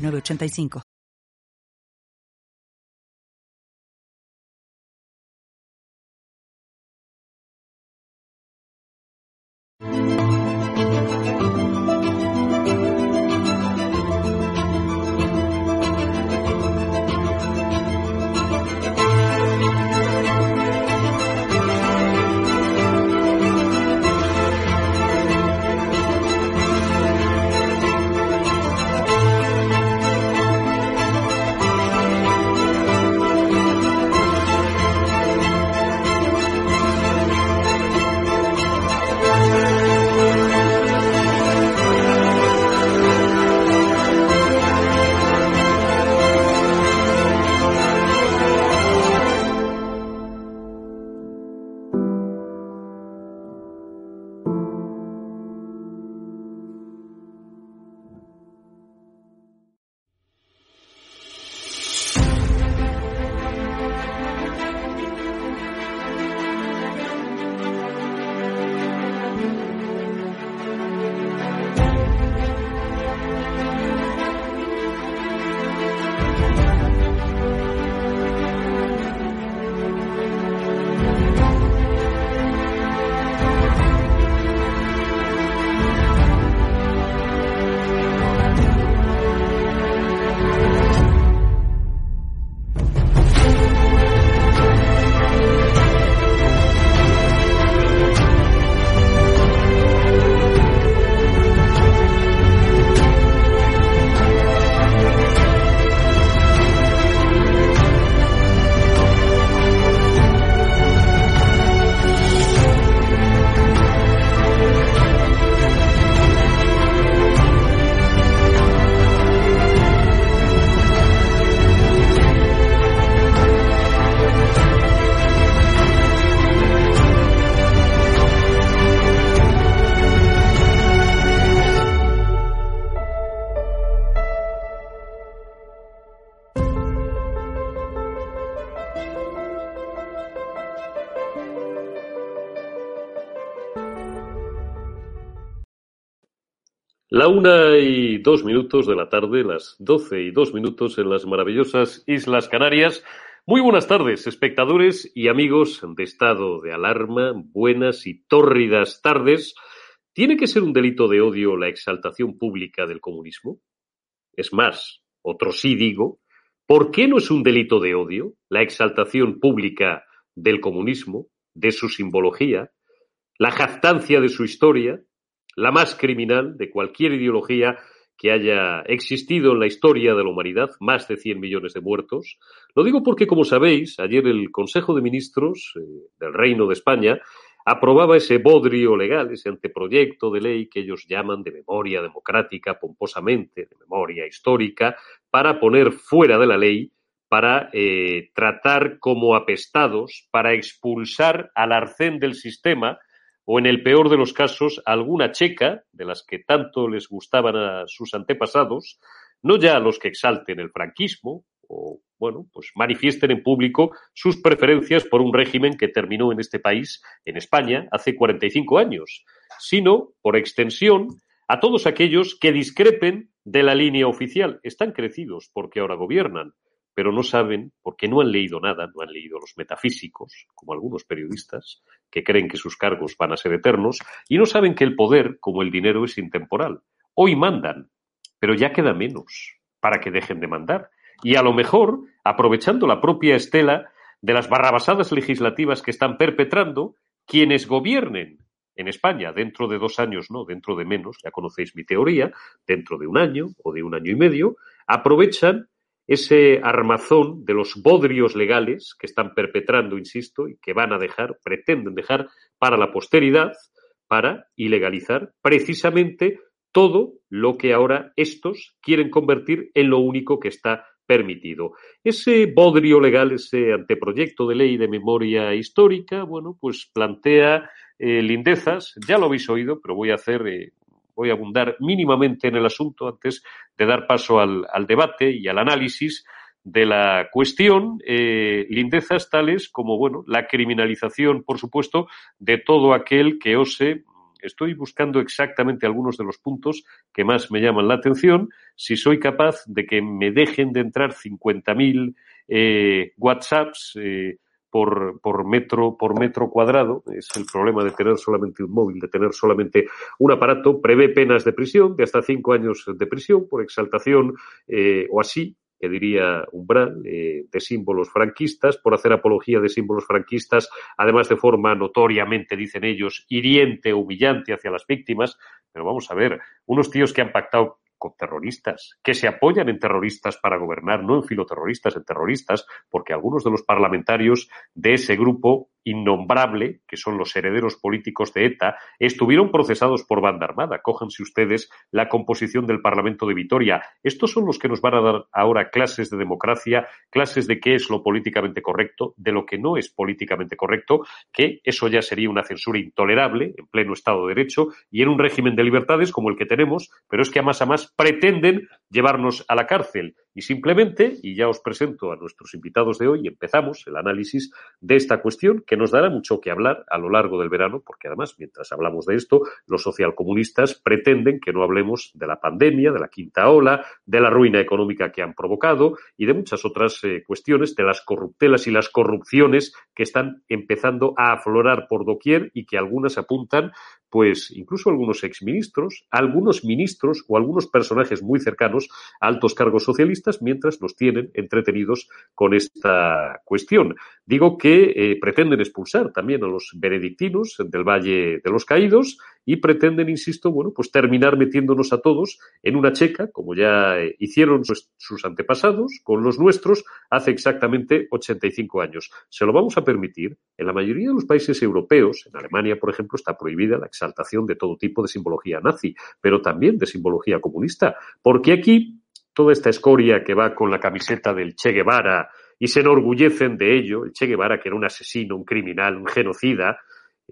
985. Una y dos minutos de la tarde, las doce y dos minutos en las maravillosas Islas Canarias. Muy buenas tardes, espectadores y amigos de estado de alarma, buenas y tórridas tardes. ¿Tiene que ser un delito de odio la exaltación pública del comunismo? Es más, otro sí digo, ¿por qué no es un delito de odio la exaltación pública del comunismo, de su simbología, la jactancia de su historia, la más criminal de cualquier ideología que haya existido en la historia de la humanidad, más de 100 millones de muertos. Lo digo porque, como sabéis, ayer el Consejo de Ministros eh, del Reino de España aprobaba ese bodrio legal, ese anteproyecto de ley que ellos llaman de memoria democrática pomposamente, de memoria histórica, para poner fuera de la ley, para eh, tratar como apestados, para expulsar al arcén del sistema, o en el peor de los casos alguna checa, de las que tanto les gustaban a sus antepasados, no ya a los que exalten el franquismo o, bueno, pues manifiesten en público sus preferencias por un régimen que terminó en este país, en España, hace 45 años, sino, por extensión, a todos aquellos que discrepen de la línea oficial. Están crecidos porque ahora gobiernan, pero no saben, porque no han leído nada, no han leído los metafísicos, como algunos periodistas, que creen que sus cargos van a ser eternos, y no saben que el poder, como el dinero, es intemporal. Hoy mandan, pero ya queda menos para que dejen de mandar. Y a lo mejor, aprovechando la propia estela de las barrabasadas legislativas que están perpetrando, quienes gobiernen en España dentro de dos años, no, dentro de menos, ya conocéis mi teoría, dentro de un año o de un año y medio, aprovechan ese armazón de los bodrios legales que están perpetrando, insisto, y que van a dejar, pretenden dejar para la posteridad, para ilegalizar precisamente todo lo que ahora estos quieren convertir en lo único que está permitido. Ese bodrio legal, ese anteproyecto de ley de memoria histórica, bueno, pues plantea eh, lindezas, ya lo habéis oído, pero voy a hacer, eh, voy a abundar mínimamente en el asunto antes de dar paso al, debate y al análisis de la cuestión, eh, lindezas tales como, bueno, la criminalización, por supuesto, de todo aquel que ose estoy buscando exactamente algunos de los puntos que más me llaman la atención. Si soy capaz de que me dejen de entrar 50.000 eh, WhatsApps eh, por, metro, por metro cuadrado, es el problema de tener solamente un móvil, de tener solamente un aparato, prevé penas de prisión de hasta cinco años de prisión por exaltación eh, o así, que diría umbral, eh, de símbolos franquistas, por hacer apología de símbolos franquistas, además de forma notoriamente, dicen ellos, hiriente, humillante hacia las víctimas. Pero vamos a ver, unos tíos que han pactado con terroristas, que se apoyan en terroristas para gobernar, no en filoterroristas, en terroristas, porque algunos de los parlamentarios de ese grupo innombrable, que son los herederos políticos de ETA, estuvieron procesados por banda armada. Cójanse ustedes la composición del Parlamento de Vitoria. Estos son los que nos van a dar ahora clases de democracia, clases de qué es lo políticamente correcto, de lo que no es políticamente correcto, que eso ya sería una censura intolerable en pleno Estado de Derecho y en un régimen de libertades como el que tenemos, pero es que a más a más pretenden llevarnos a la cárcel. Y simplemente, y ya os presento a nuestros invitados de hoy, empezamos el análisis de esta cuestión que nos dará mucho que hablar a lo largo del verano, porque además, mientras hablamos de esto, los socialcomunistas pretenden que no hablemos de la pandemia, de la quinta ola, de la ruina económica que han provocado y de muchas otras eh, cuestiones, de las corruptelas y las corrupciones que están empezando a aflorar por doquier y que algunas apuntan pues incluso algunos exministros, algunos ministros o algunos personajes muy cercanos a altos cargos socialistas mientras nos tienen entretenidos con esta cuestión. Digo que eh, pretenden expulsar también a los benedictinos del Valle de los Caídos y pretenden, insisto, bueno, pues terminar metiéndonos a todos en una checa, como ya eh, hicieron sus antepasados con los nuestros hace exactamente 85 años. ¿Se lo vamos a permitir? En la mayoría de los países europeos, en Alemania, por ejemplo, está prohibida la exaltación de todo tipo de simbología nazi, pero también de simbología comunista, porque aquí toda esta escoria que va con la camiseta del Che Guevara y se enorgullecen de ello, el Che Guevara que era un asesino, un criminal, un genocida,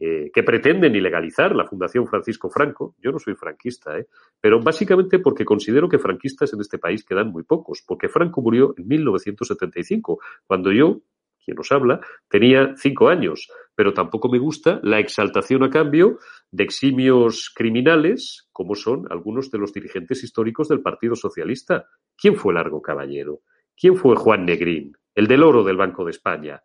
eh, que pretenden ilegalizar la Fundación Francisco Franco. Yo no soy franquista, ¿eh? pero básicamente porque considero que franquistas en este país quedan muy pocos, porque Franco murió en 1975, cuando yo, quien nos habla, tenía cinco años, pero tampoco me gusta la exaltación a cambio de eximios criminales, como son algunos de los dirigentes históricos del Partido Socialista. ¿Quién fue Largo Caballero? ¿Quién fue Juan Negrín, el del oro del Banco de España?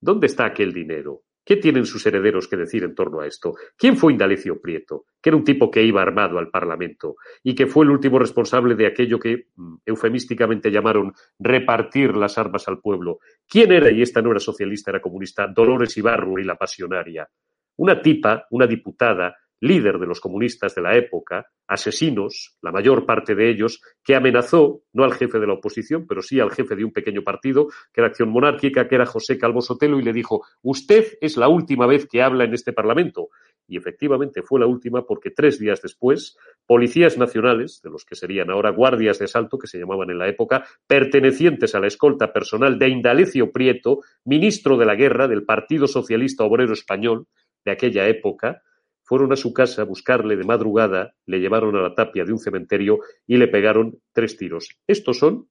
¿Dónde está aquel dinero? ¿Qué tienen sus herederos que decir en torno a esto? ¿Quién fue Indalecio Prieto? Que era un tipo que iba armado al Parlamento y que fue el último responsable de aquello que mm, eufemísticamente llamaron repartir las armas al pueblo. ¿Quién era, y esta no era socialista, era comunista, Dolores Ibarru y la pasionaria? Una tipa, una diputada, líder de los comunistas de la época, asesinos, la mayor parte de ellos, que amenazó no al jefe de la oposición, pero sí al jefe de un pequeño partido, que era Acción Monárquica, que era José Calvo Sotelo, y le dijo, usted es la última vez que habla en este Parlamento. Y efectivamente fue la última porque tres días después, policías nacionales, de los que serían ahora guardias de asalto, que se llamaban en la época, pertenecientes a la escolta personal de Indalecio Prieto, ministro de la guerra del Partido Socialista Obrero Español de aquella época, fueron a su casa a buscarle de madrugada, le llevaron a la tapia de un cementerio y le pegaron tres tiros. Estos son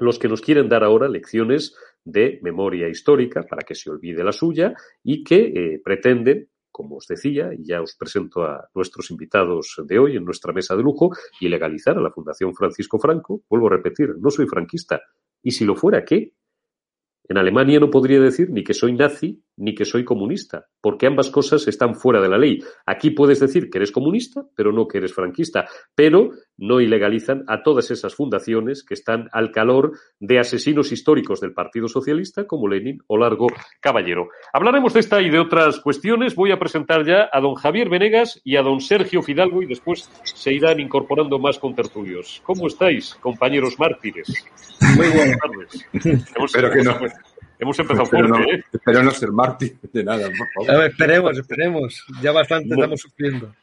los que nos quieren dar ahora lecciones de memoria histórica para que se olvide la suya y que eh, pretenden, como os decía, y ya os presento a nuestros invitados de hoy en nuestra mesa de lujo, ilegalizar a la Fundación Francisco Franco. Vuelvo a repetir, no soy franquista. Y si lo fuera, ¿qué? En Alemania no podría decir ni que soy nazi ni que soy comunista, porque ambas cosas están fuera de la ley. Aquí puedes decir que eres comunista, pero no que eres franquista, pero no ilegalizan a todas esas fundaciones que están al calor de asesinos históricos del Partido Socialista como Lenin o Largo Caballero. Hablaremos de esta y de otras cuestiones. Voy a presentar ya a don Javier Venegas y a don Sergio Fidalgo y después se irán incorporando más contertulios. ¿Cómo estáis, compañeros mártires? Muy buenas tardes. Espero que no. Hemos empezado fuerte, no, ¿eh? Espero no ser mártir de nada, por favor. A ver, esperemos, esperemos. Ya bastante estamos sufriendo.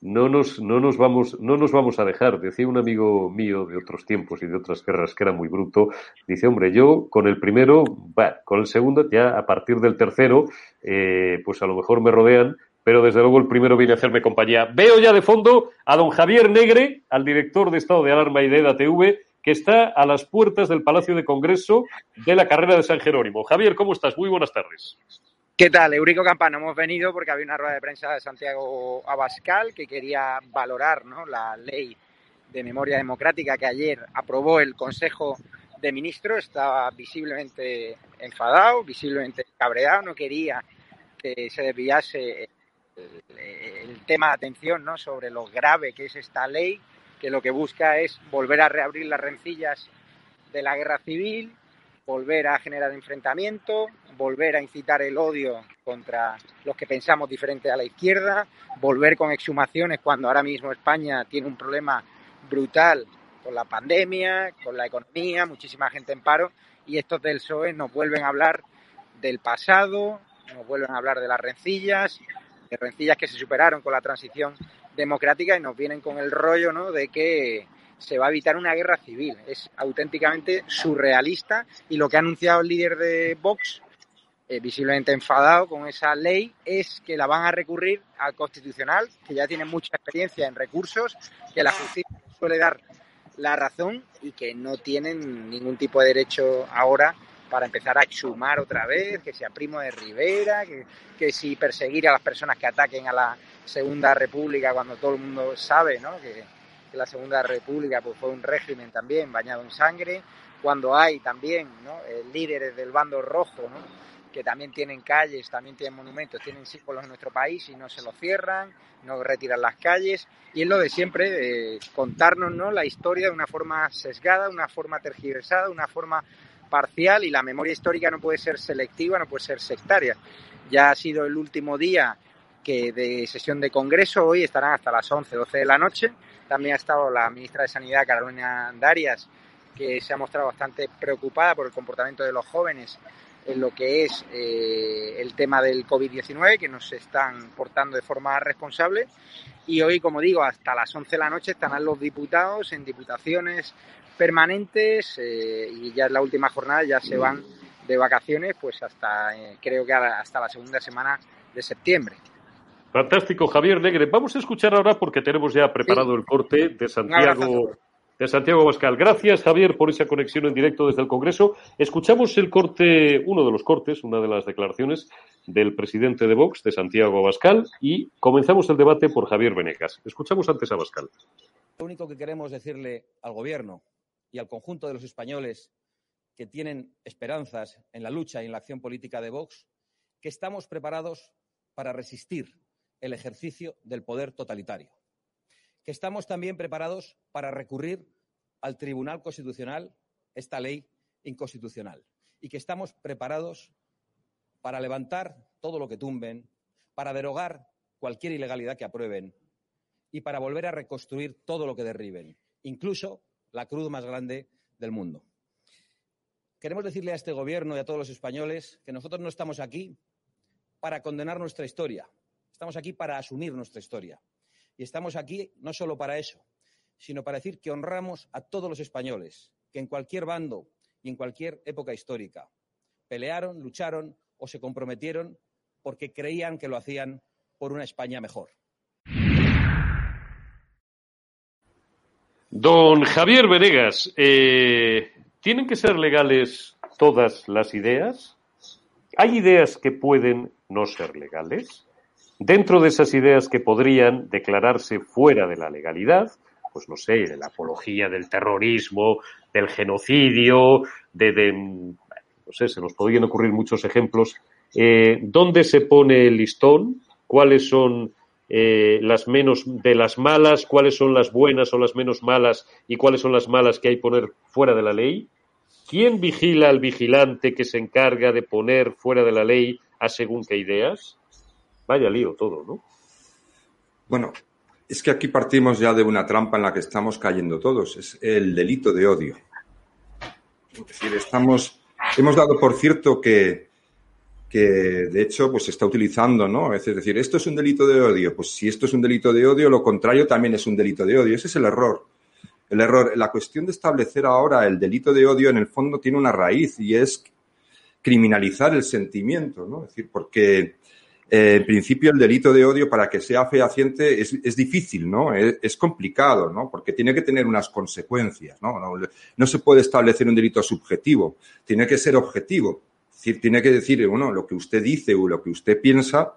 no nos, no nos vamos, no nos vamos a dejar. Decía un amigo mío de otros tiempos y de otras guerras que era muy bruto, dice, hombre, yo con el primero, va, con el segundo, ya a partir del tercero, eh, pues a lo mejor me rodean, pero desde luego el primero viene a hacerme compañía. Veo ya de fondo a don Javier Negre, al director de Estado de Alarma y de EDATV, que está a las puertas del Palacio de Congreso de la carrera de San Jerónimo. Javier, ¿cómo estás? Muy buenas tardes. ¿Qué tal? Eurico Campano, hemos venido porque había una rueda de prensa de Santiago Abascal que quería valorar la ley de memoria democrática que ayer aprobó el Consejo de Ministros. Estaba visiblemente enfadado, visiblemente cabreado, no quería que se desviase el, tema de atención ¿no? sobre lo grave que es esta ley, que lo que busca es volver a reabrir las rencillas de la guerra civil, volver a generar enfrentamiento, volver a incitar el odio contra los que pensamos diferente a la izquierda, volver con exhumaciones cuando ahora mismo España tiene un problema brutal con la pandemia, con la economía, muchísima gente en paro, y estos del PSOE nos vuelven a hablar del pasado, nos vuelven a hablar de las rencillas, de rencillas que se superaron con la transición democrática y nos vienen con el rollo ¿no? de que se va a evitar una guerra civil. Es auténticamente surrealista y lo que ha anunciado el líder de Vox, eh, visiblemente enfadado con esa ley, es que la van a recurrir al Constitucional, que ya tiene mucha experiencia en recursos, que la justicia suele dar la razón y que no tienen ningún tipo de derecho ahora para empezar a exhumar otra vez, que sea Primo de Rivera, que, que si perseguir a las personas que ataquen a la Segunda República cuando todo el mundo sabe ¿no? que, la Segunda República pues, fue un régimen también bañado en sangre, cuando hay también ¿no? Eh, líderes del bando rojo, ¿no? que también tienen calles, también tienen monumentos, tienen símbolos en nuestro país y no se los cierran, no retiran las calles. Y es lo de siempre, de contarnos ¿no? la historia de una forma sesgada, una forma tergiversada, una forma parcial y la memoria histórica no puede ser selectiva, no puede ser sectaria. Ya ha sido el último día que de sesión de Congreso, hoy estarán hasta las 11, 12 de la noche también ha estado la ministra de Sanidad, Carolina Darias, que se ha mostrado bastante preocupada por el comportamiento de los jóvenes en lo que es eh, el tema del COVID-19, que nos están portando de forma responsable. Y hoy, como digo, hasta las 11 de la noche estarán los diputados en diputaciones permanentes eh, y ya es la última jornada, ya se van de vacaciones, pues hasta eh, creo que hasta la segunda semana de septiembre. Fantástico, Javier Negre. Vamos a escuchar ahora porque tenemos ya preparado el corte de Santiago de Santiago Bascal. Gracias, Javier, por esa conexión en directo desde el Congreso. Escuchamos el corte, uno de los cortes, una de las declaraciones del presidente de Vox, de Santiago Bascal, y comenzamos el debate por Javier Venegas. Escuchamos antes a Bascal. Lo único que queremos decirle al Gobierno y al conjunto de los españoles que tienen esperanzas en la lucha y en la acción política de Vox, que estamos preparados para resistir el ejercicio del poder totalitario. Que estamos también preparados para recurrir al Tribunal Constitucional esta ley inconstitucional y que estamos preparados para levantar todo lo que tumben, para derogar cualquier ilegalidad que aprueben y para volver a reconstruir todo lo que derriben, incluso la cruz más grande del mundo. Queremos decirle a este Gobierno y a todos los españoles que nosotros no estamos aquí para condenar nuestra historia, Estamos aquí para asumir nuestra historia. Y estamos aquí no solo para eso, sino para decir que honramos a todos los españoles, que en cualquier bando y en cualquier época histórica pelearon, lucharon o se comprometieron porque creían que lo hacían por una España mejor. Don Javier Venegas, eh, ¿tienen que ser legales todas las ideas? ¿Hay ideas que pueden no ser legales? Dentro de esas ideas que podrían declararse fuera de la legalidad, pues no sé, de la apología del terrorismo, del genocidio, de, no sé, se nos podrían ocurrir muchos ejemplos. Eh, ¿Dónde se pone el listón? ¿Cuáles son eh, las menos de las malas? ¿Cuáles son las buenas o las menos malas? ¿Y cuáles son las malas que hay que poner fuera de la ley? ¿Quién vigila al vigilante que se encarga de poner fuera de la ley a según qué ideas? Vaya lío todo, ¿no? Bueno, es que aquí partimos ya de una trampa en la que estamos cayendo todos, es el delito de odio. Es decir, estamos, hemos dado por cierto que que de hecho pues se está utilizando, ¿no? Es decir, esto es un delito de odio. Pues si esto es un delito de odio, lo contrario también es un delito de odio. Ese es el error. El error, la cuestión de establecer ahora el delito de odio en el fondo tiene una raíz y es criminalizar el sentimiento, ¿no? Es decir, porque eh, en principio el delito de odio para que sea fehaciente es, es difícil, ¿no? Es, es, complicado, ¿no? Porque tiene que tener unas consecuencias, ¿no? ¿no? ¿no? se puede establecer un delito subjetivo, tiene que ser objetivo. Decir, tiene que decir, bueno, lo que usted dice o lo que usted piensa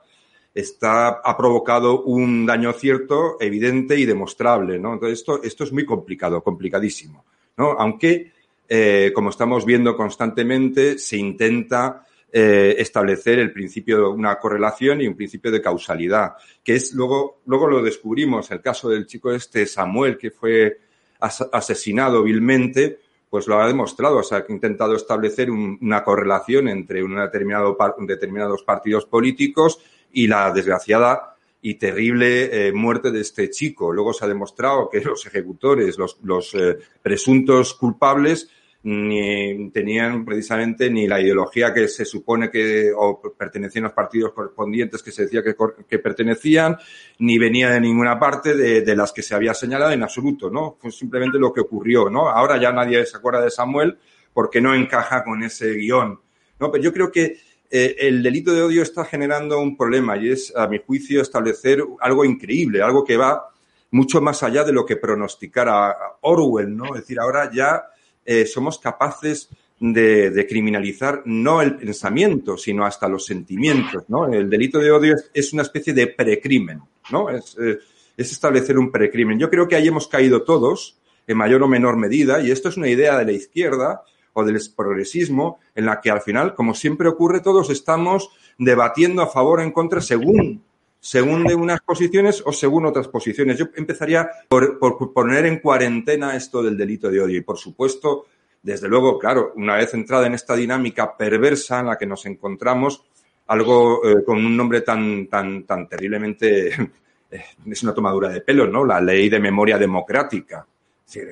está, ha provocado un daño cierto, evidente y demostrable, ¿no? Entonces, esto, esto es muy complicado, complicadísimo, ¿no? Aunque, eh, como estamos viendo constantemente, se intenta eh, establecer el principio de una correlación y un principio de causalidad, que es luego, luego lo descubrimos, el caso del chico este Samuel, que fue as asesinado vilmente, pues lo ha demostrado, o sea, ha intentado establecer un, una correlación entre un determinado, determinados partidos políticos y la desgraciada y terrible eh, muerte de este chico. Luego se ha demostrado que los ejecutores, los, los eh, presuntos culpables, ni tenían precisamente ni la ideología que se supone que o pertenecían a los partidos correspondientes que se decía que, que pertenecían, ni venía de ninguna parte de, de, las que se había señalado en absoluto, ¿no? Fue simplemente lo que ocurrió, ¿no? Ahora ya nadie se acuerda de Samuel porque no encaja con ese guion, ¿no? Pero yo creo que eh, el delito de odio está generando un problema y es, a mi juicio, establecer algo increíble, algo que va mucho más allá de lo que pronosticara Orwell, ¿no? Es decir, ahora ya eh, somos capaces de, criminalizar no el pensamiento, sino hasta los sentimientos, ¿no? El delito de odio es, es una especie de precrimen, ¿no? Es, eh, es establecer un precrimen. Yo creo que ahí hemos caído todos, en mayor o menor medida, y esto es una idea de la izquierda, o del progresismo, en la que al final, como siempre ocurre, todos estamos debatiendo a favor o en contra según según de unas posiciones o según otras posiciones. Yo empezaría por, poner en cuarentena esto del delito de odio y, por supuesto, desde luego, claro, una vez entrada en esta dinámica perversa en la que nos encontramos, algo eh, con un nombre tan, tan, tan terriblemente, eh, es una tomadura de pelo, ¿no? La ley de memoria democrática. Es decir,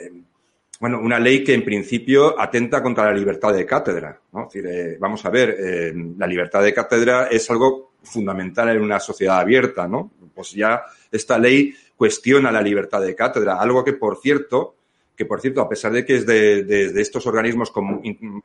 eh, bueno, una ley que en principio atenta contra la libertad de cátedra. ¿no? Vamos a ver, la libertad de cátedra es algo fundamental en una sociedad abierta, ¿no? Pues ya esta ley cuestiona la libertad de cátedra, algo que, por cierto, que por cierto, a pesar de que es de, estos organismos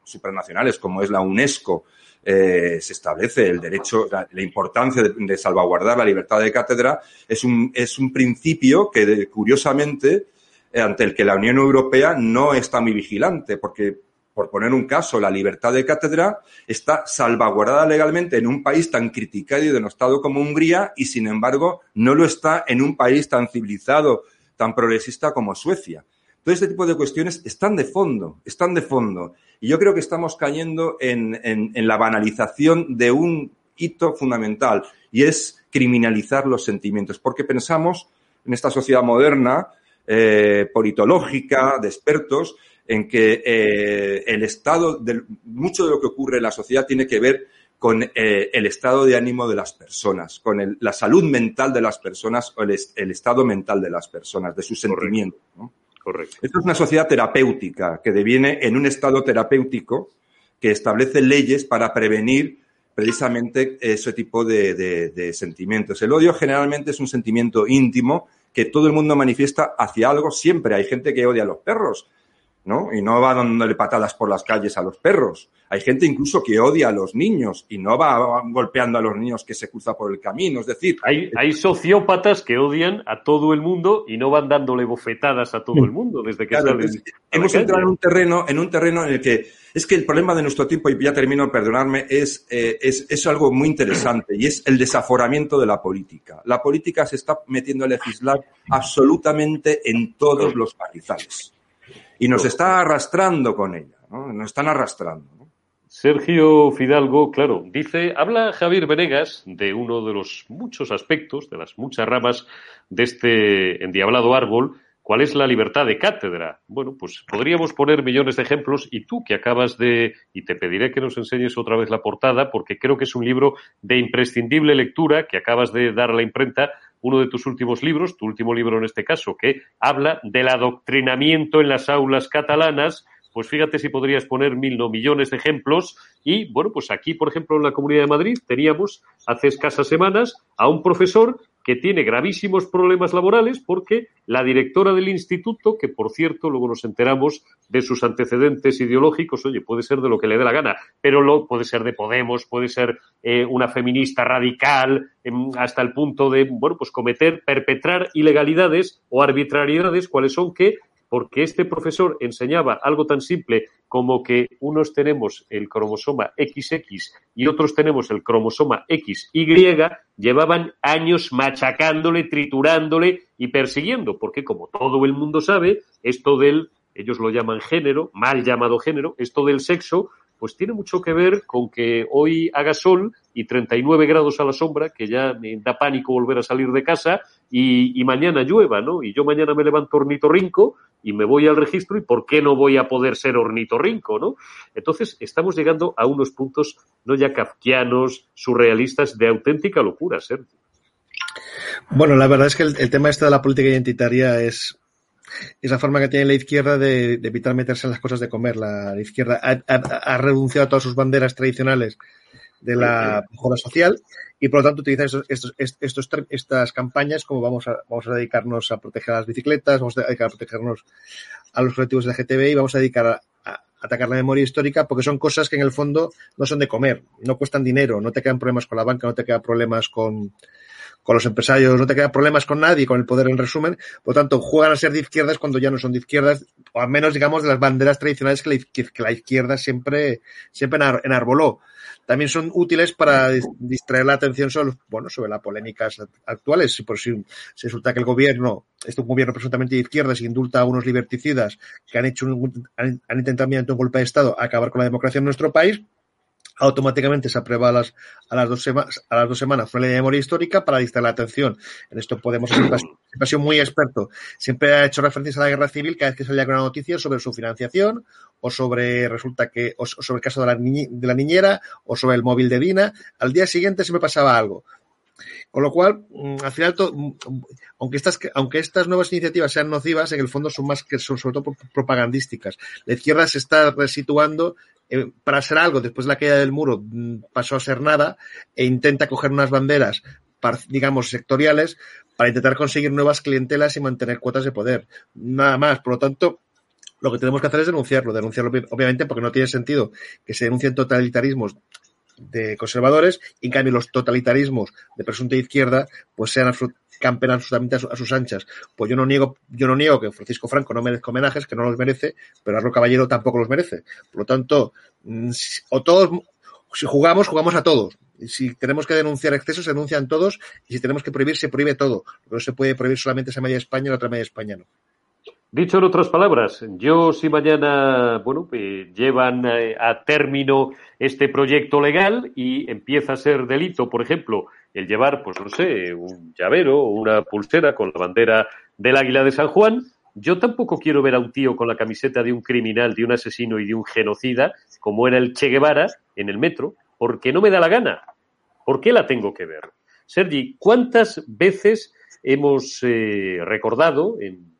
supranacionales, como es la UNESCO, eh, se establece el derecho, la, importancia de, de, salvaguardar la libertad de cátedra, es un, es un principio que, curiosamente, ante el que la Unión Europea no está muy vigilante, porque, por poner un caso, la libertad de cátedra está salvaguardada legalmente en un país tan criticado y denostado como Hungría y, sin embargo, no lo está en un país tan civilizado, tan progresista como Suecia. Todo este tipo de cuestiones están de fondo, están de fondo. Y yo creo que estamos cayendo en, la banalización de un hito fundamental y es criminalizar los sentimientos, porque pensamos en esta sociedad moderna eh, politológica, de expertos, en que eh, el estado, de, mucho de lo que ocurre en la sociedad tiene que ver con eh, el estado de ánimo de las personas, con el, la salud mental de las personas o el, el, estado mental de las personas, de sus sentimientos. ¿no? Correcto. Esto es una sociedad terapéutica que deviene en un estado terapéutico que establece leyes para prevenir precisamente ese tipo de, de, de sentimientos. El odio generalmente es un sentimiento íntimo que todo el mundo manifiesta hacia algo siempre. Hay gente que odia a los perros, ¿no? Y no va dándole patadas por las calles a los perros. Hay gente incluso que odia a los niños y no va golpeando a los niños que se cruza por el camino. Es decir, hay, hay sociópatas que odian a todo el mundo y no van dándole bofetadas a todo el mundo desde que claro, salen. Hemos entrado en un terreno, en un terreno en el que es que el problema de nuestro tiempo, y ya termino, perdonarme, es, eh, es, es algo muy interesante y es el desaforamiento de la política. La política se está metiendo a legislar absolutamente en todos los parizales y nos está arrastrando con ella, ¿no? Nos están arrastrando. ¿no? Sergio Fidalgo, claro, dice, habla Javier Venegas de uno de los muchos aspectos, de las muchas ramas de este endiablado árbol, ¿Cuál es la libertad de cátedra? Bueno, pues podríamos poner millones de ejemplos y tú que acabas de, y te pediré que nos enseñes otra vez la portada, porque creo que es un libro de imprescindible lectura que acabas de dar a la imprenta, uno de tus últimos libros, tu último libro en este caso, que habla del adoctrinamiento en las aulas catalanas pues fíjate si podrías poner mil, no millones de ejemplos. Y bueno, pues aquí, por ejemplo, en la Comunidad de Madrid teníamos hace escasas semanas a un profesor que tiene gravísimos problemas laborales porque la directora del instituto, que por cierto luego nos enteramos de sus antecedentes ideológicos, oye, puede ser de lo que le dé la gana, pero lo, puede ser de Podemos, puede ser eh, una feminista radical, em, hasta el punto de, bueno, pues cometer, perpetrar ilegalidades o arbitrariedades, cuáles son que porque este profesor enseñaba algo tan simple como que unos tenemos el cromosoma XX y otros tenemos el cromosoma XY, llevaban años machacándole, triturándole y persiguiendo, porque como todo el mundo sabe, esto del, ellos lo llaman género, mal llamado género, esto del sexo, pues tiene mucho que ver con que hoy haga sol y 39 grados a la sombra, que ya da pánico volver a salir de casa, y, y mañana llueva, ¿no? Y yo mañana me levanto ornitorrinco y me voy al registro y ¿por qué no voy a poder ser ornitorrinco, no? Entonces, estamos llegando a unos puntos no ya kafkianos, surrealistas, de auténtica locura, Sergio. Bueno, la verdad es que el, tema este de la política identitaria es, esa forma que tiene la izquierda de, evitar meterse en las cosas de comer. La, izquierda ha, ha, renunciado a todas sus banderas tradicionales de la mejora social y por lo tanto utilizar estos, estos, estos, estas campañas como vamos a, vamos a dedicarnos a proteger a las bicicletas, vamos a dedicar a protegernos a los colectivos de LGTBI, vamos a dedicar a, a atacar la memoria histórica porque son cosas que en el fondo no son de comer, no cuestan dinero, no te quedan problemas con la banca, no te quedan problemas con, con los empresarios, no te quedan problemas con nadie, con el poder en resumen, por lo tanto, juegan a ser de izquierdas cuando ya no son de izquierdas, o al menos, digamos, de las banderas tradicionales que la, que la izquierda siempre, siempre enarboló. También son útiles para distraer la atención sobre, bueno, sobre las polémicas actuales. Si por si, si resulta que el gobierno, este un gobierno presuntamente de izquierdas, indulta a unos liberticidas que han hecho un, han, han intentado mediante un golpe de Estado acabar con la democracia en nuestro país, automáticamente se aprueba a las, a las, dos, semanas, a las dos semanas una ley de memoria histórica para distraer la atención. En esto Podemos siempre ha sido muy experto. Siempre ha hecho referencias a la guerra civil cada vez que salía con una noticia sobre su financiación o sobre, resulta que, o sobre el caso de la, de la niñera o sobre el móvil de Dina. Al día siguiente siempre pasaba algo. Con lo cual, mm, al final, mm, aunque estas, aunque estas nuevas iniciativas sean nocivas, en el fondo son más que son sobre todo propagandísticas. La izquierda se está resituando eh, para ser algo después de la caída del muro mm, pasó a ser nada e intenta coger unas banderas, digamos, sectoriales para intentar conseguir nuevas clientelas y mantener cuotas de poder. Nada más. Por lo tanto, lo que tenemos que hacer es denunciarlo. Denunciarlo, obviamente, porque no tiene sentido que se denuncien totalitarismos de conservadores y en cambio los totalitarismos de presunta izquierda pues sean campen absolutamente a, a, sus anchas. Pues yo no niego, yo no niego que Francisco Franco no merezca homenajes, que no los merece, pero Arro Caballero tampoco los merece. Por lo tanto, mm, o todos, si jugamos, jugamos a todos. Si tenemos que denunciar excesos, se denuncian todos, y si tenemos que prohibir, se prohíbe todo. No se puede prohibir solamente esa media España y la otra media España no. Dicho en otras palabras, yo si mañana, bueno, eh, llevan eh, a término este proyecto legal y empieza a ser delito, por ejemplo, el llevar, pues no sé, un llavero o una pulsera con la bandera del Águila de San Juan, yo tampoco quiero ver a un tío con la camiseta de un criminal, de un asesino y de un genocida, como era el Che Guevara en el metro, porque no me da la gana. ¿Por qué la tengo que ver? Sergi, ¿cuántas veces hemos eh, recordado en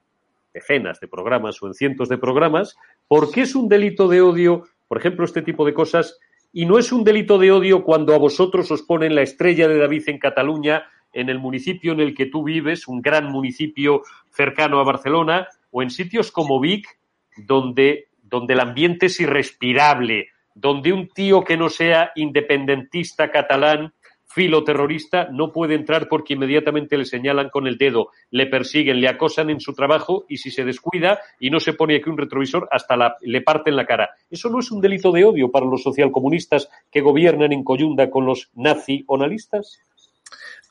decenas de programas o en cientos de programas, ¿por qué es un delito de odio, por ejemplo, este tipo de cosas? Y no es un delito de odio cuando a vosotros os ponen la estrella de David en Cataluña, en el municipio en el que tú vives, un gran municipio cercano a Barcelona, o en sitios como Vic, donde, donde el ambiente es irrespirable, donde un tío que no sea independentista catalán filoterrorista no puede entrar porque inmediatamente le señalan con el dedo, le persiguen, le acosan en su trabajo y si se descuida y no se pone aquí un retrovisor, hasta la, le parten la cara. Eso no es un delito de odio para los socialcomunistas que gobiernan en coyunda con los nazi-onalistas.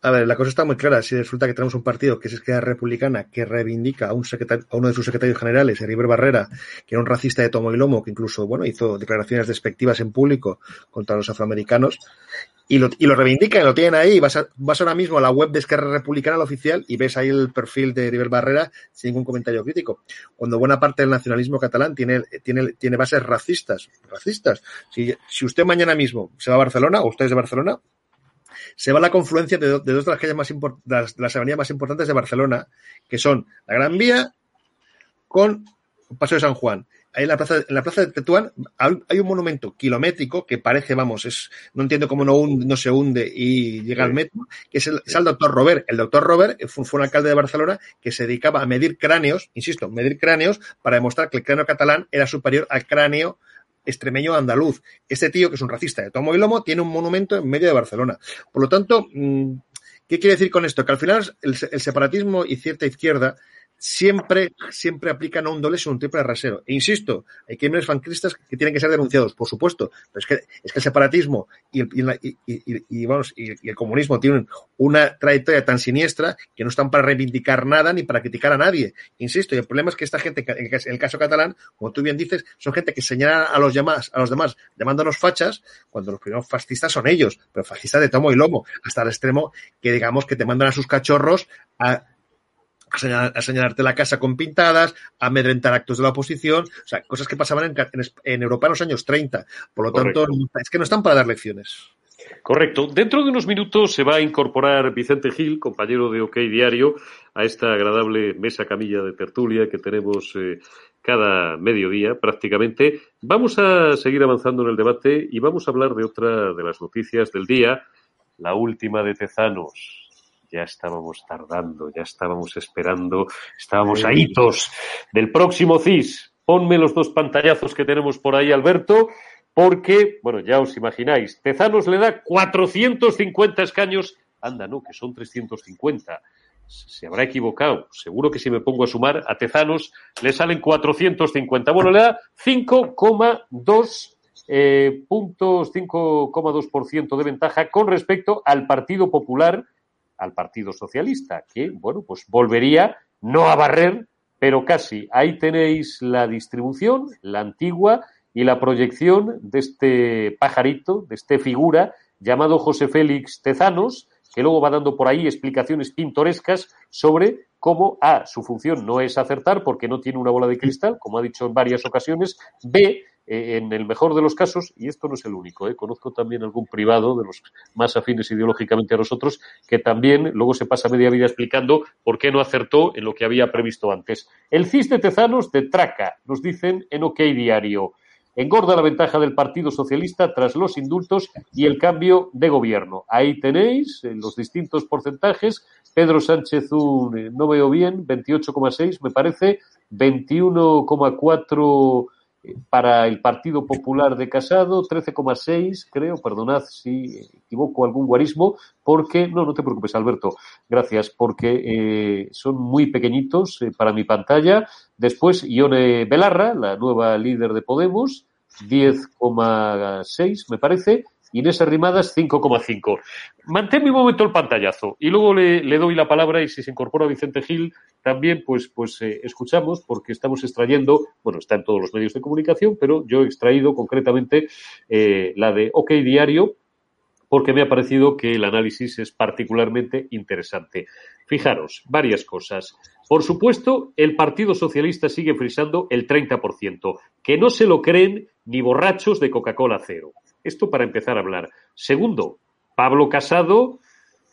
A ver, la cosa está muy clara. Si resulta que tenemos un partido que es Esquerra Republicana que reivindica a, un a uno de sus secretarios generales, Heriberto Barrera, que era un racista de tomo y lomo, que incluso bueno hizo declaraciones despectivas en público contra los afroamericanos, y lo, y lo reivindican, lo tienen ahí. Vas, a, vas ahora mismo a la web de Esquerra Republicana, la oficial, y ves ahí el perfil de Heriberto Barrera sin ningún comentario crítico. Cuando buena parte del nacionalismo catalán tiene bases racistas. Racistas. Si, si usted mañana mismo se va a Barcelona, o usted es de Barcelona, se va a la confluencia de, de dos de las calles más de las, de las avenidas más importantes de Barcelona, que son la Gran Vía con Paso de San Juan. en la plaza, en la plaza de Tetuán hay un monumento kilométrico que parece, vamos, es, no entiendo cómo no, no se hunde y llega al metro, que es el, doctor Robert. El doctor Robert fue, un alcalde de Barcelona que se dedicaba a medir cráneos, insisto, medir cráneos para demostrar que el cráneo catalán era superior al cráneo extremeño andaluz. Este tío, que es un racista de tomo y lomo, tiene un monumento en medio de Barcelona. Por lo tanto, mm, ¿qué quiere decir con esto? Que al final el separatismo y cierta izquierda siempre, siempre aplican a un doble un triple rasero. E insisto, hay crímenes fancristas que tienen que ser denunciados, por supuesto, pero es que, es que el separatismo y el, y, el comunismo tienen una trayectoria tan siniestra que no están para reivindicar nada ni para criticar a nadie. Insisto, y el problema es que esta gente, en el caso catalán, como tú bien dices, son gente que señala a los demás, a los demás llamándonos fachas, cuando los primeros fascistas son ellos, pero fascistas de tomo y lomo, hasta el extremo que digamos que te mandan a sus cachorros a a, señalarte la casa con pintadas, a amedrentar actos de la oposición, o sea, cosas que pasaban en, Europa en los años 30. Por lo tanto, es que no están para dar lecciones. Correcto. Dentro de unos minutos se va a incorporar Vicente Gil, compañero de OK Diario, a esta agradable mesa camilla de tertulia que tenemos eh, cada mediodía prácticamente. Vamos a seguir avanzando en el debate y vamos a hablar de otra de las noticias del día, la última de Tezanos ya estábamos tardando, ya estábamos esperando, estábamos a hitos del próximo CIS. Ponme los dos pantallazos que tenemos por ahí, Alberto, porque, bueno, ya os imagináis, Tezanos le da 450 escaños. Anda, no, que son 350 se habrá equivocado. Seguro que si me pongo a sumar a Tezanos le salen 450. Bueno, le da 5,2 eh, puntos, 5,2% de ventaja con respecto al Partido Popular, al Partido Socialista, que, bueno, pues volvería no a barrer, pero casi. Ahí tenéis la distribución, la antigua, y la proyección de este pajarito, de este figura llamado José Félix Tezanos, que luego va dando por ahí explicaciones pintorescas sobre cómo A, su función no es acertar porque no tiene una bola de cristal, como ha dicho en varias ocasiones, B, eh, en el mejor de los casos, y esto no es el único, eh, conozco también algún privado de los más afines ideológicamente a nosotros, que también luego se pasa media vida explicando por qué no acertó en lo que había previsto antes. El CIS de Tezanos de Traca, nos dicen en OK Diario. Engorda la ventaja del Partido Socialista tras los indultos y el cambio de gobierno. Ahí tenéis los distintos porcentajes. Pedro Sánchez, un, eh, no veo bien, 28,6 me parece, 21,4 para el Partido Popular de Casado, 13,6, creo, perdonad si equivoco algún guarismo, porque, no, no te preocupes, Alberto, gracias, porque eh, son muy pequeñitos eh, para mi pantalla. Después, Ione Belarra, la nueva líder de Podemos, 10,6, me parece, Inés Arrimadas 5,5. Mantén un momento el pantallazo y luego le, doy la palabra y si se incorpora Vicente Gil también pues, pues eh, escuchamos porque estamos extrayendo, bueno, está en todos los medios de comunicación, pero yo he extraído concretamente eh, la de OK Diario porque me ha parecido que el análisis es particularmente interesante. Fijaros, varias cosas. Por supuesto, el Partido Socialista sigue frisando el 30%, que no se lo creen ni borrachos de Coca-Cola cero. Esto para empezar a hablar. Segundo, Pablo Casado,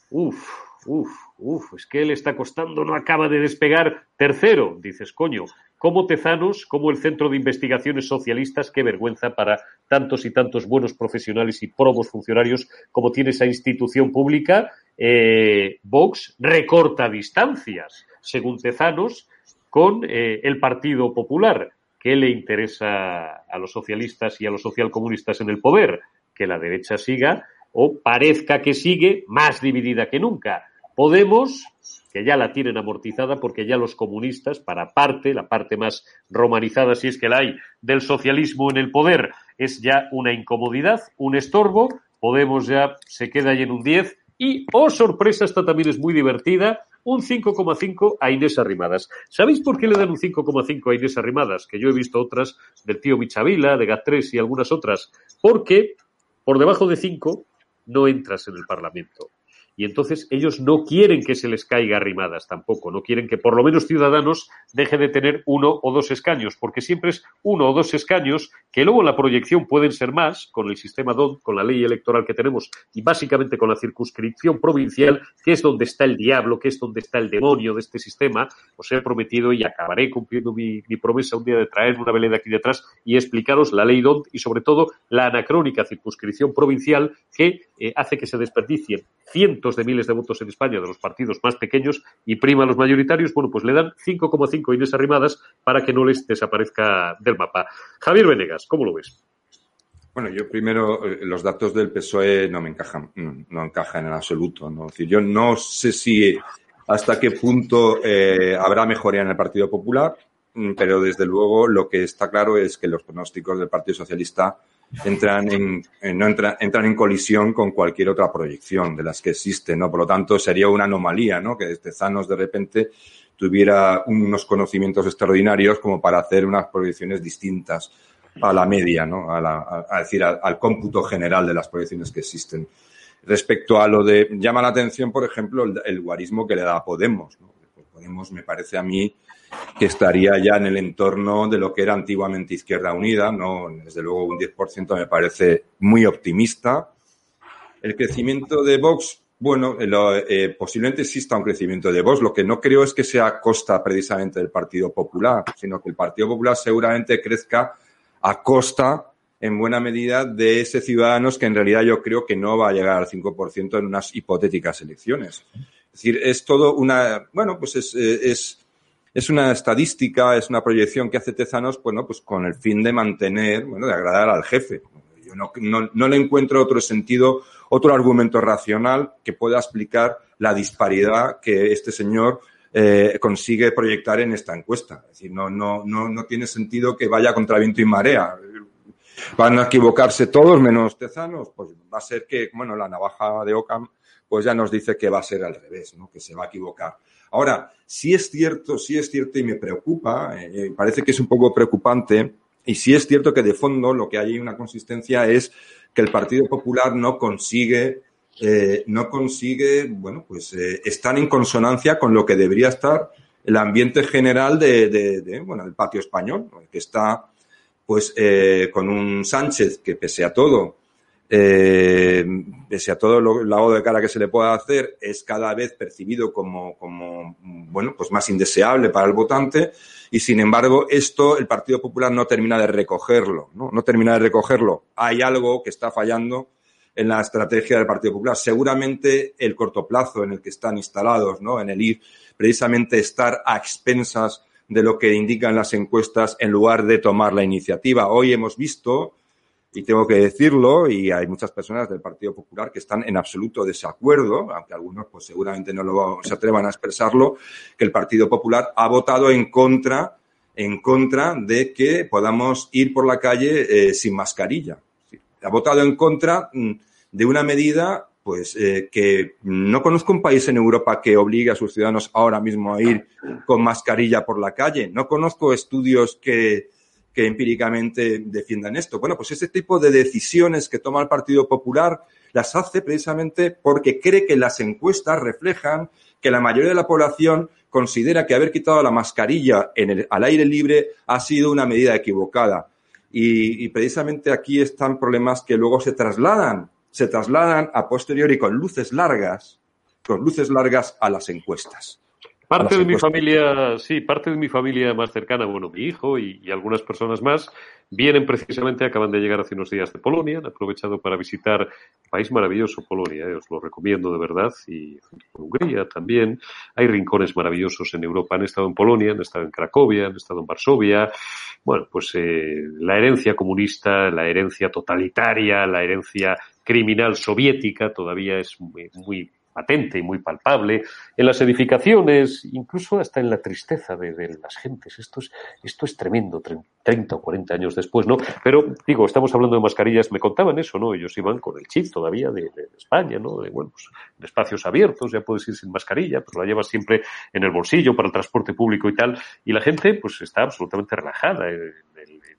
uff, uff, uff, es que él está costando, no acaba de despegar. Tercero, dices, coño, como Tezanos, como el Centro de Investigaciones Socialistas, qué vergüenza para tantos y tantos buenos profesionales y probos funcionarios como tiene esa institución pública. Eh, Vox recorta distancias, según Tezanos, con eh, el Partido Popular. ¿Qué le interesa a los socialistas y a los socialcomunistas en el poder? Que la derecha siga o parezca que sigue más dividida que nunca. Podemos, que ya la tienen amortizada porque ya los comunistas, para parte, la parte más romanizada si es que la hay, del socialismo en el poder, es ya una incomodidad, un estorbo. Podemos ya se queda ahí en un 10 y, oh sorpresa, esta también es muy divertida, un 5,5 a Inés Arrimadas. ¿Sabéis por qué le dan un 5,5 a Inés Arrimadas? Que yo he visto otras del tío Michavila, de GAT3 y algunas otras. Porque por debajo de 5 no entras en el Parlamento. Y entonces ellos no quieren que se les caiga arrimadas tampoco, no quieren que por lo menos Ciudadanos deje de tener uno o dos escaños, porque siempre es uno o dos escaños que luego en la proyección pueden ser más con el sistema DON, con la ley electoral que tenemos y básicamente con la circunscripción provincial, que es donde está el diablo, que es donde está el demonio de este sistema. Os he prometido y acabaré cumpliendo mi, promesa un día de traer una veleda aquí detrás y explicaros la ley DON y sobre todo la anacrónica circunscripción provincial que eh, hace que se desperdicien cientos de miles de votos en España de los partidos más pequeños y prima a los mayoritarios, bueno, pues le dan 5,5 Inés Arrimadas para que no les desaparezca del mapa. Javier Venegas, ¿cómo lo ves? Bueno, yo primero, eh, los datos del PSOE no me encajan, no encajan en absoluto. ¿no? Decir, yo no sé si hasta qué punto eh, habrá mejoría en el Partido Popular, mm, pero desde luego lo que está claro es que los pronósticos del Partido Socialista entran en, no entran, entran en colisión con cualquier otra proyección de las que existen, ¿no? Por lo tanto, sería una anomalía, ¿no? Que Tezanos de repente tuviera unos conocimientos extraordinarios como para hacer unas proyecciones distintas a la media, ¿no? A, la, a, decir, al, cómputo general de las proyecciones que existen. Respecto a lo de, llama la atención, por ejemplo, el, el guarismo que le da a Podemos, ¿no? Podemos, me parece a mí, que estaría ya en el entorno de lo que era antiguamente Izquierda Unida, no, desde luego un 10% me parece muy optimista. El crecimiento de Vox, bueno, eh, posiblemente exista un crecimiento de Vox. Lo que no creo es que sea a costa precisamente del Partido Popular, sino que el Partido Popular seguramente crezca a costa, en buena medida, de ese ciudadanos que en realidad yo creo que no va a llegar al 5% en unas hipotéticas elecciones. Es decir, es todo una, bueno, pues es, es es una estadística, es una proyección que hace Tezanos, bueno, pues con el fin de mantener, bueno, de agradar al jefe. Yo no, no, no le encuentro otro sentido, otro argumento racional que pueda explicar la disparidad que este señor eh, consigue proyectar en esta encuesta. Es decir, no, no, no, no tiene sentido que vaya contra viento y marea. Van a equivocarse todos menos Tezanos, pues va a ser que, bueno, la navaja de Ocam, pues ya nos dice que va a ser al revés, ¿no? Que se va a equivocar. Ahora, sí es cierto, sí es cierto y me preocupa, eh, parece que es un poco preocupante, y sí es cierto que de fondo lo que hay una consistencia es que el Partido Popular no consigue, eh, no consigue, bueno, pues eh, estar en consonancia con lo que debería estar el ambiente general de, bueno, el patio español, que está, pues, eh, con un Sánchez que pese a todo, eh, pese a todo el lado de cara que se le pueda hacer, es cada vez percibido como, como, bueno, pues más indeseable para el votante y sin embargo esto el Partido Popular no termina de recogerlo, ¿no? No termina de recogerlo. Hay algo que está fallando en la estrategia del Partido Popular. Seguramente el corto plazo en el que están instalados, ¿no? En el ir precisamente estar a expensas de lo que indican las encuestas en lugar de tomar la iniciativa. Hoy hemos visto y tengo que decirlo, y hay muchas personas del Partido Popular que están en absoluto desacuerdo, aunque algunos pues seguramente no lo, se atrevan a expresarlo, que el Partido Popular ha votado en contra, en contra de que podamos ir por la calle eh, sin mascarilla. Ha votado en contra mm, de una medida pues eh, que no conozco un país en Europa que obligue a sus ciudadanos ahora mismo a ir con mascarilla por la calle. No conozco estudios que, que empíricamente defiendan esto. Bueno, pues ese tipo de decisiones que toma el Partido Popular las hace precisamente porque cree que las encuestas reflejan que la mayoría de la población considera que haber quitado la mascarilla en el, al aire libre ha sido una medida equivocada. Y, y precisamente aquí están problemas que luego se trasladan, se trasladan a posteriori con luces largas, con luces largas a las encuestas. Parte de mi familia, sí, parte de mi familia más cercana, bueno, mi hijo y, algunas personas más, vienen precisamente, acaban de llegar hace unos días de Polonia, han aprovechado para visitar un país maravilloso, Polonia, eh, os lo recomiendo de verdad, y Hungría también. Hay rincones maravillosos en Europa, han estado en Polonia, han estado en Cracovia, han estado en Varsovia. Bueno, pues eh, la herencia comunista, la herencia totalitaria, la herencia criminal soviética todavía es muy, muy patente y muy palpable, en las edificaciones, incluso hasta en la tristeza de, de, las gentes. Esto es, esto es tremendo, 30 o 40 años después, ¿no? Pero, digo, estamos hablando de mascarillas, me contaban eso, ¿no? Ellos iban con el chip todavía de, España, ¿no? De, bueno, pues, de espacios abiertos, ya puedes ir sin mascarilla, pues la llevas siempre en el bolsillo para el transporte público y tal, y la gente, pues, está absolutamente relajada. En,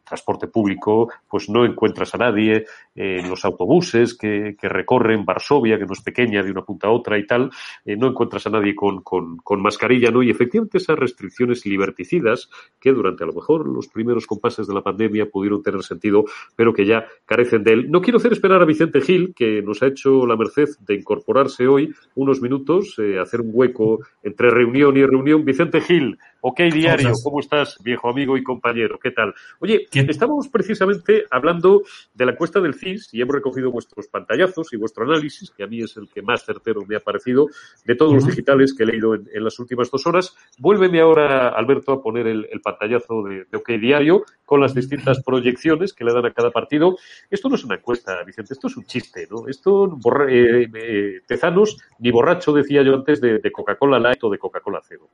transporte público, pues no encuentras a nadie, en los autobuses que, que, recorren Varsovia, que no es pequeña de una punta a otra y tal, eh, no encuentras a nadie con, con, con, mascarilla, ¿no? Y efectivamente esas restricciones liberticidas que durante a lo mejor los primeros compases de la pandemia pudieron tener sentido, pero que ya carecen de él. No quiero hacer esperar a Vicente Gil, que nos ha hecho la merced de incorporarse hoy unos minutos, eh, hacer un hueco entre reunión y reunión. Vicente Gil, ok diario, ¿cómo estás, viejo amigo y compañero? ¿Qué tal? Oye, estamos precisamente hablando de la encuesta del CIS y hemos recogido vuestros pantallazos y vuestro análisis, que a mí es el que más certero me ha parecido, de todos los digitales que he leído en, en las últimas dos horas. Vuélveme ahora, Alberto, a poner el, el pantallazo de, de, OK Diario con las distintas proyecciones que le dan a cada partido. Esto no es una encuesta, Vicente, esto es un chiste, ¿no? Esto, borra, eh, eh, Tezanos, ni borracho, decía yo antes, de, de Coca-Cola Light o de Coca-Cola Cero.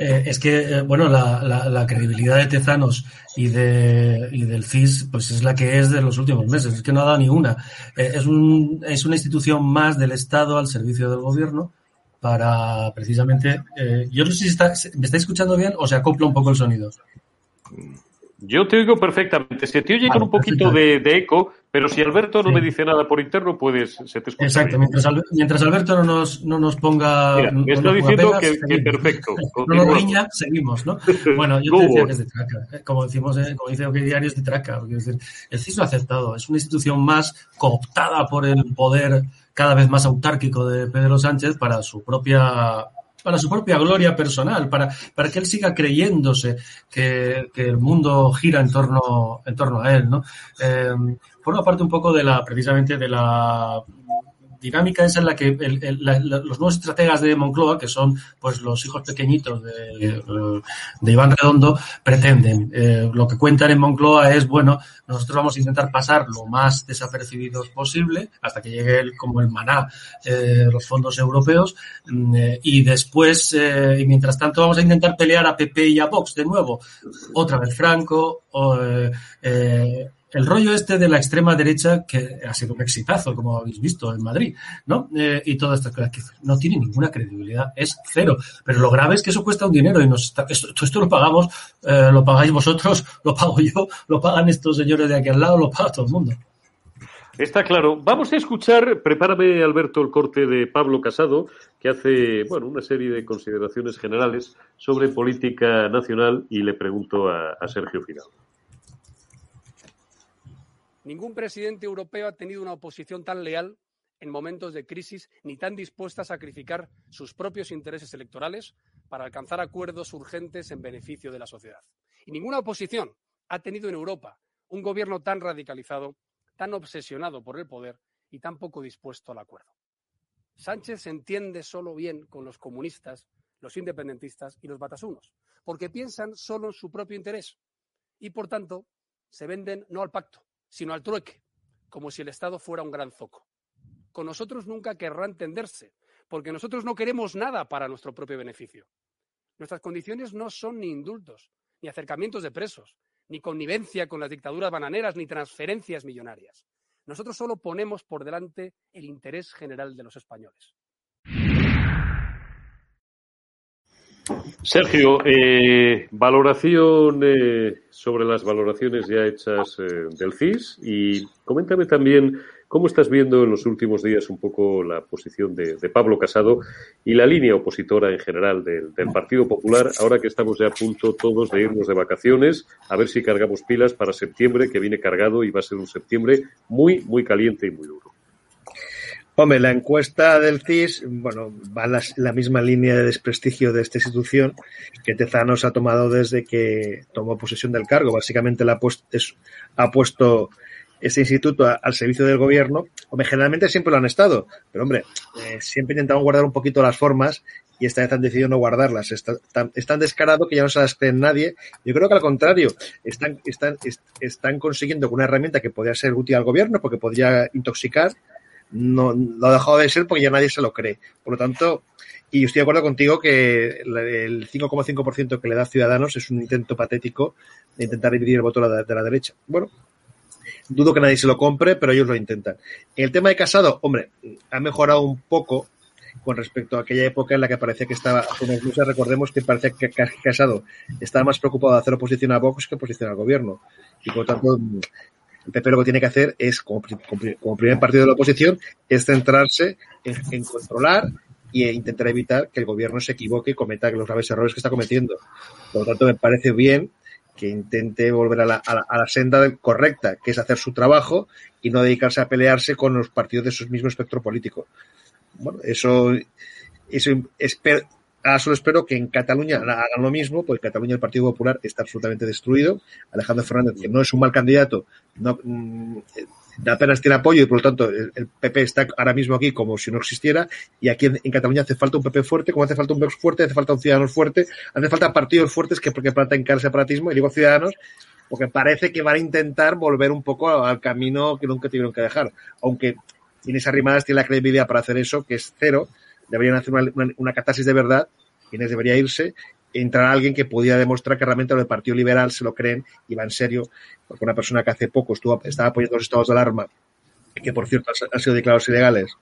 Eh, es que, eh, bueno, la, la, la, credibilidad de Tezanos y, de, y del CIS, pues es la que es de los últimos meses, es que no ha dado ni una. Eh, es, un, es una institución más del Estado al servicio del gobierno para precisamente. Yo no sé si está, me estáis escuchando bien o se acopla un poco el sonido. Yo te oigo perfectamente. Se te oye con un poquito de, de, eco, pero si Alberto no sí. me dice nada por interno, puedes, se te escucha. Exacto, mientras, mientras, Alberto no nos, no nos ponga. Mira, me está diciendo pegas, que, que, perfecto. no nos riña, seguimos, ¿no? Bueno, yo te decía que es de traca. ¿eh? Como decimos, eh, como dice OK Diario, es de traca. Quiero decir, el CIS lo ha aceptado. Es una institución más cooptada por el poder cada vez más autárquico de Pedro Sánchez para su propia para su propia gloria personal, para, para que él siga creyéndose que, que el mundo gira en torno, en torno a él, ¿no? Eh, forma parte un poco de la, precisamente de la dinámica esa en la que el, el, los nuevos estrategas de Moncloa, que son pues los hijos pequeñitos de, de Iván Redondo, pretenden. Eh, lo que cuentan en Moncloa es, bueno, nosotros vamos a intentar pasar lo más desapercibidos posible hasta que llegue el, como el maná eh, los fondos europeos eh, y después, y mientras tanto vamos a intentar pelear a PP y a Vox de nuevo. Otra vez Franco, o, el rollo este de la extrema derecha que ha sido un exitazo, como habéis visto en Madrid, ¿no? Eh, y todas estas cosas que no tiene ninguna credibilidad, es cero. Pero lo grave es que eso cuesta un dinero y nos está, esto, lo pagamos, eh, lo pagáis vosotros, lo pago yo, lo pagan estos señores de aquí al lado, lo paga todo el mundo. Está claro. Vamos a escuchar, prepárame Alberto el corte de Pablo Casado, que hace, bueno, una serie de consideraciones generales sobre política nacional y le pregunto a, a Sergio Final. Ningún presidente europeo ha tenido una oposición tan leal en momentos de crisis ni tan dispuesta a sacrificar sus propios intereses electorales para alcanzar acuerdos urgentes en beneficio de la sociedad. Y ninguna oposición ha tenido en Europa un gobierno tan radicalizado, tan obsesionado por el poder y tan poco dispuesto al acuerdo. Sánchez se entiende solo bien con los comunistas, los independentistas y los batasunos, porque piensan solo en su propio interés y, por tanto, se venden no al pacto, sino al trueque, como si el Estado fuera un gran zoco. Con nosotros nunca querrá entenderse, porque nosotros no queremos nada para nuestro propio beneficio. Nuestras condiciones no son ni indultos, ni acercamientos de presos, ni connivencia con las dictaduras bananeras, ni transferencias millonarias. Nosotros solo ponemos por delante el interés general de los españoles. Sergio, eh, valoración eh, sobre las valoraciones ya hechas eh, del CIS y coméntame también cómo estás viendo en los últimos días un poco la posición de, de Pablo Casado y la línea opositora en general del, del, Partido Popular, ahora que estamos ya a punto todos de irnos de vacaciones, a ver si cargamos pilas para septiembre, que viene cargado y va a ser un septiembre muy, muy caliente y muy duro. Hombre, la encuesta del CIS, bueno, va la, la, misma línea de desprestigio de esta institución que Tezanos ha tomado desde que tomó posesión del cargo. Básicamente la ha, puesto, es, ha puesto este instituto al servicio del gobierno. Hombre, generalmente siempre lo han estado, pero hombre, eh, siempre intentaban guardar un poquito las formas y esta vez han decidido no guardarlas. Está tan, es tan descarado que ya no se las cree nadie. Yo creo que al contrario, están, están, est, están consiguiendo con una herramienta que podría ser útil al gobierno porque podría intoxicar no lo ha dejado de ser porque ya nadie se lo cree. Por lo tanto, y estoy de acuerdo contigo que el 5,5% que le da Ciudadanos es un intento patético de intentar dividir el voto de la, de la, derecha. Bueno, dudo que nadie se lo compre, pero ellos lo intentan. En el tema de Casado, hombre, ha mejorado un poco con respecto a aquella época en la que parecía que estaba, incluso recordemos que parecía que Casado estaba más preocupado de hacer oposición a Vox que oposición al gobierno. Y por tanto, PP lo que tiene que hacer es, como, primer partido de la oposición, es centrarse en, controlar e intentar evitar que el gobierno se equivoque y cometa los graves errores que está cometiendo. Por lo tanto, me parece bien que intente volver a la, a la, senda correcta, que es hacer su trabajo y no dedicarse a pelearse con los partidos de su mismo espectro político bueno, eso, eso espero, ahora solo espero que en Cataluña hagan lo mismo, porque en Cataluña el Partido Popular está absolutamente destruido. Alejandro Fernández, que no es un mal candidato, no, mm, apenas tiene apoyo y por lo tanto el, PP está ahora mismo aquí como si no existiera y aquí en, Cataluña hace falta un PP fuerte, como hace falta un Vox fuerte, hace falta un Ciudadanos fuerte, hace falta partidos fuertes que porque plantan cara el separatismo y digo Ciudadanos porque parece que van a intentar volver un poco al camino que nunca tuvieron que dejar, aunque Inés Arrimadas tiene la credibilidad para hacer eso, que es cero. Deberían hacer una, catarsis de verdad. Inés debería irse. Entrar alguien que pudiera demostrar que realmente lo del Partido Liberal se lo creen y va en serio. Porque una persona que hace poco estuvo, estaba apoyando los estados de alarma, que por cierto han sido declarados ilegales,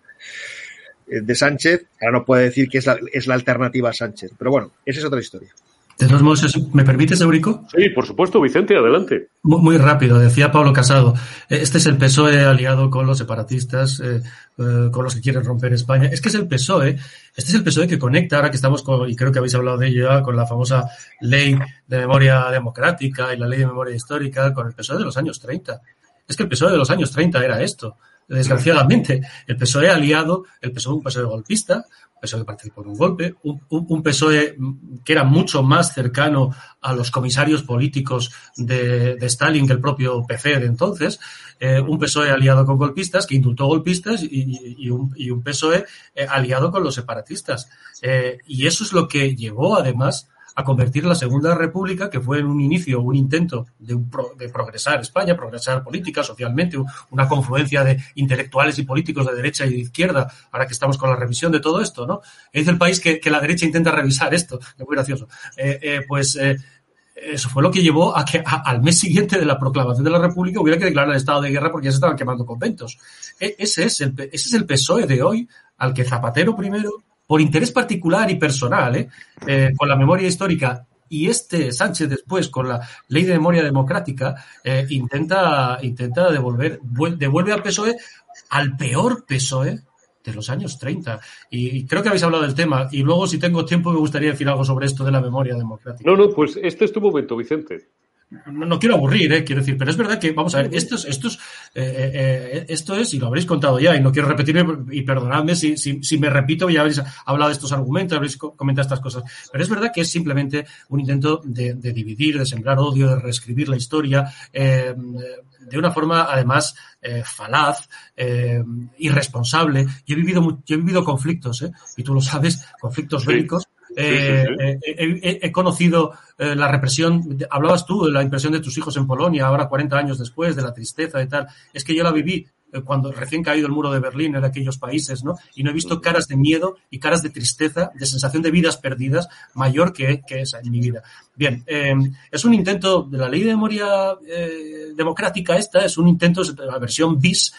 eh, de Sánchez, ahora no puede decir que es la, es la alternativa a Sánchez. Pero bueno, esa es otra historia. De todos modos, ¿me permites, Eurico? Sí, por supuesto, Vicente, adelante. Muy, rápido, decía Pablo Casado. Eh, este es el PSOE aliado con los separatistas, eh, eh, con los que quieren romper España. Es que es el PSOE, este es el PSOE que conecta, ahora que estamos con, y creo que habéis hablado de ello ya, con la famosa ley de memoria democrática y la ley de memoria histórica, con el PSOE de los años 30. Es que el PSOE de los años 30 era esto desgraciadamente. El PSOE aliado, el PSOE un PSOE golpista, PSOE participó en un golpe, un, PSOE que era mucho más cercano a los comisarios políticos de, Stalin que el propio PC de entonces, eh, un PSOE aliado con golpistas, que indultó golpistas, y, un, PSOE eh, aliado con los separatistas. Eh, y eso es lo que llevó, además, a convertir la Segunda República, que fue en un inicio un intento de, de progresar España, progresar política, socialmente, una confluencia de intelectuales y políticos de derecha y de izquierda, ahora que estamos con la revisión de todo esto, ¿no? Es el país que, la derecha intenta revisar esto, es muy gracioso. Eh, eh, pues eh, eso fue lo que llevó a que al mes siguiente de la proclamación de la República hubiera que declarar el estado de guerra porque ya se estaban quemando conventos. E, ese, es el, ese es el PSOE de hoy al que Zapatero primero por interés particular y personal, ¿eh? ¿eh? con la memoria histórica y este Sánchez después con la ley de memoria democrática eh, intenta intenta devolver devuelve al PSOE al peor PSOE de los años 30 y, creo que habéis hablado del tema y luego si tengo tiempo me gustaría decir algo sobre esto de la memoria democrática. No, no, pues este es tu momento, Vicente no, quiero aburrir, ¿eh? quiero decir, pero es verdad que, vamos a ver, esto es, esto es, eh, eh, esto es, y lo habréis contado ya, y no quiero repetirme, y perdonadme si, si, si, me repito, ya habréis hablado de estos argumentos, habréis comentado estas cosas, pero es verdad que es simplemente un intento de, dividir, de sembrar odio, de reescribir la historia, de una forma, además, falaz, irresponsable. Yo he vivido, yo he vivido conflictos, y tú lo sabes, conflictos bélicos, eh, eh, eh, he conocido la represión, hablabas tú de la impresión de tus hijos en Polonia, ahora 40 años después, de la tristeza y tal. Es que yo la viví cuando recién caído el muro de Berlín en aquellos países, ¿no? Y no he visto caras de miedo y caras de tristeza, de sensación de vidas perdidas mayor que, esa en mi vida. Bien, es un intento de la ley de memoria democrática esta, es un intento, de la versión bis,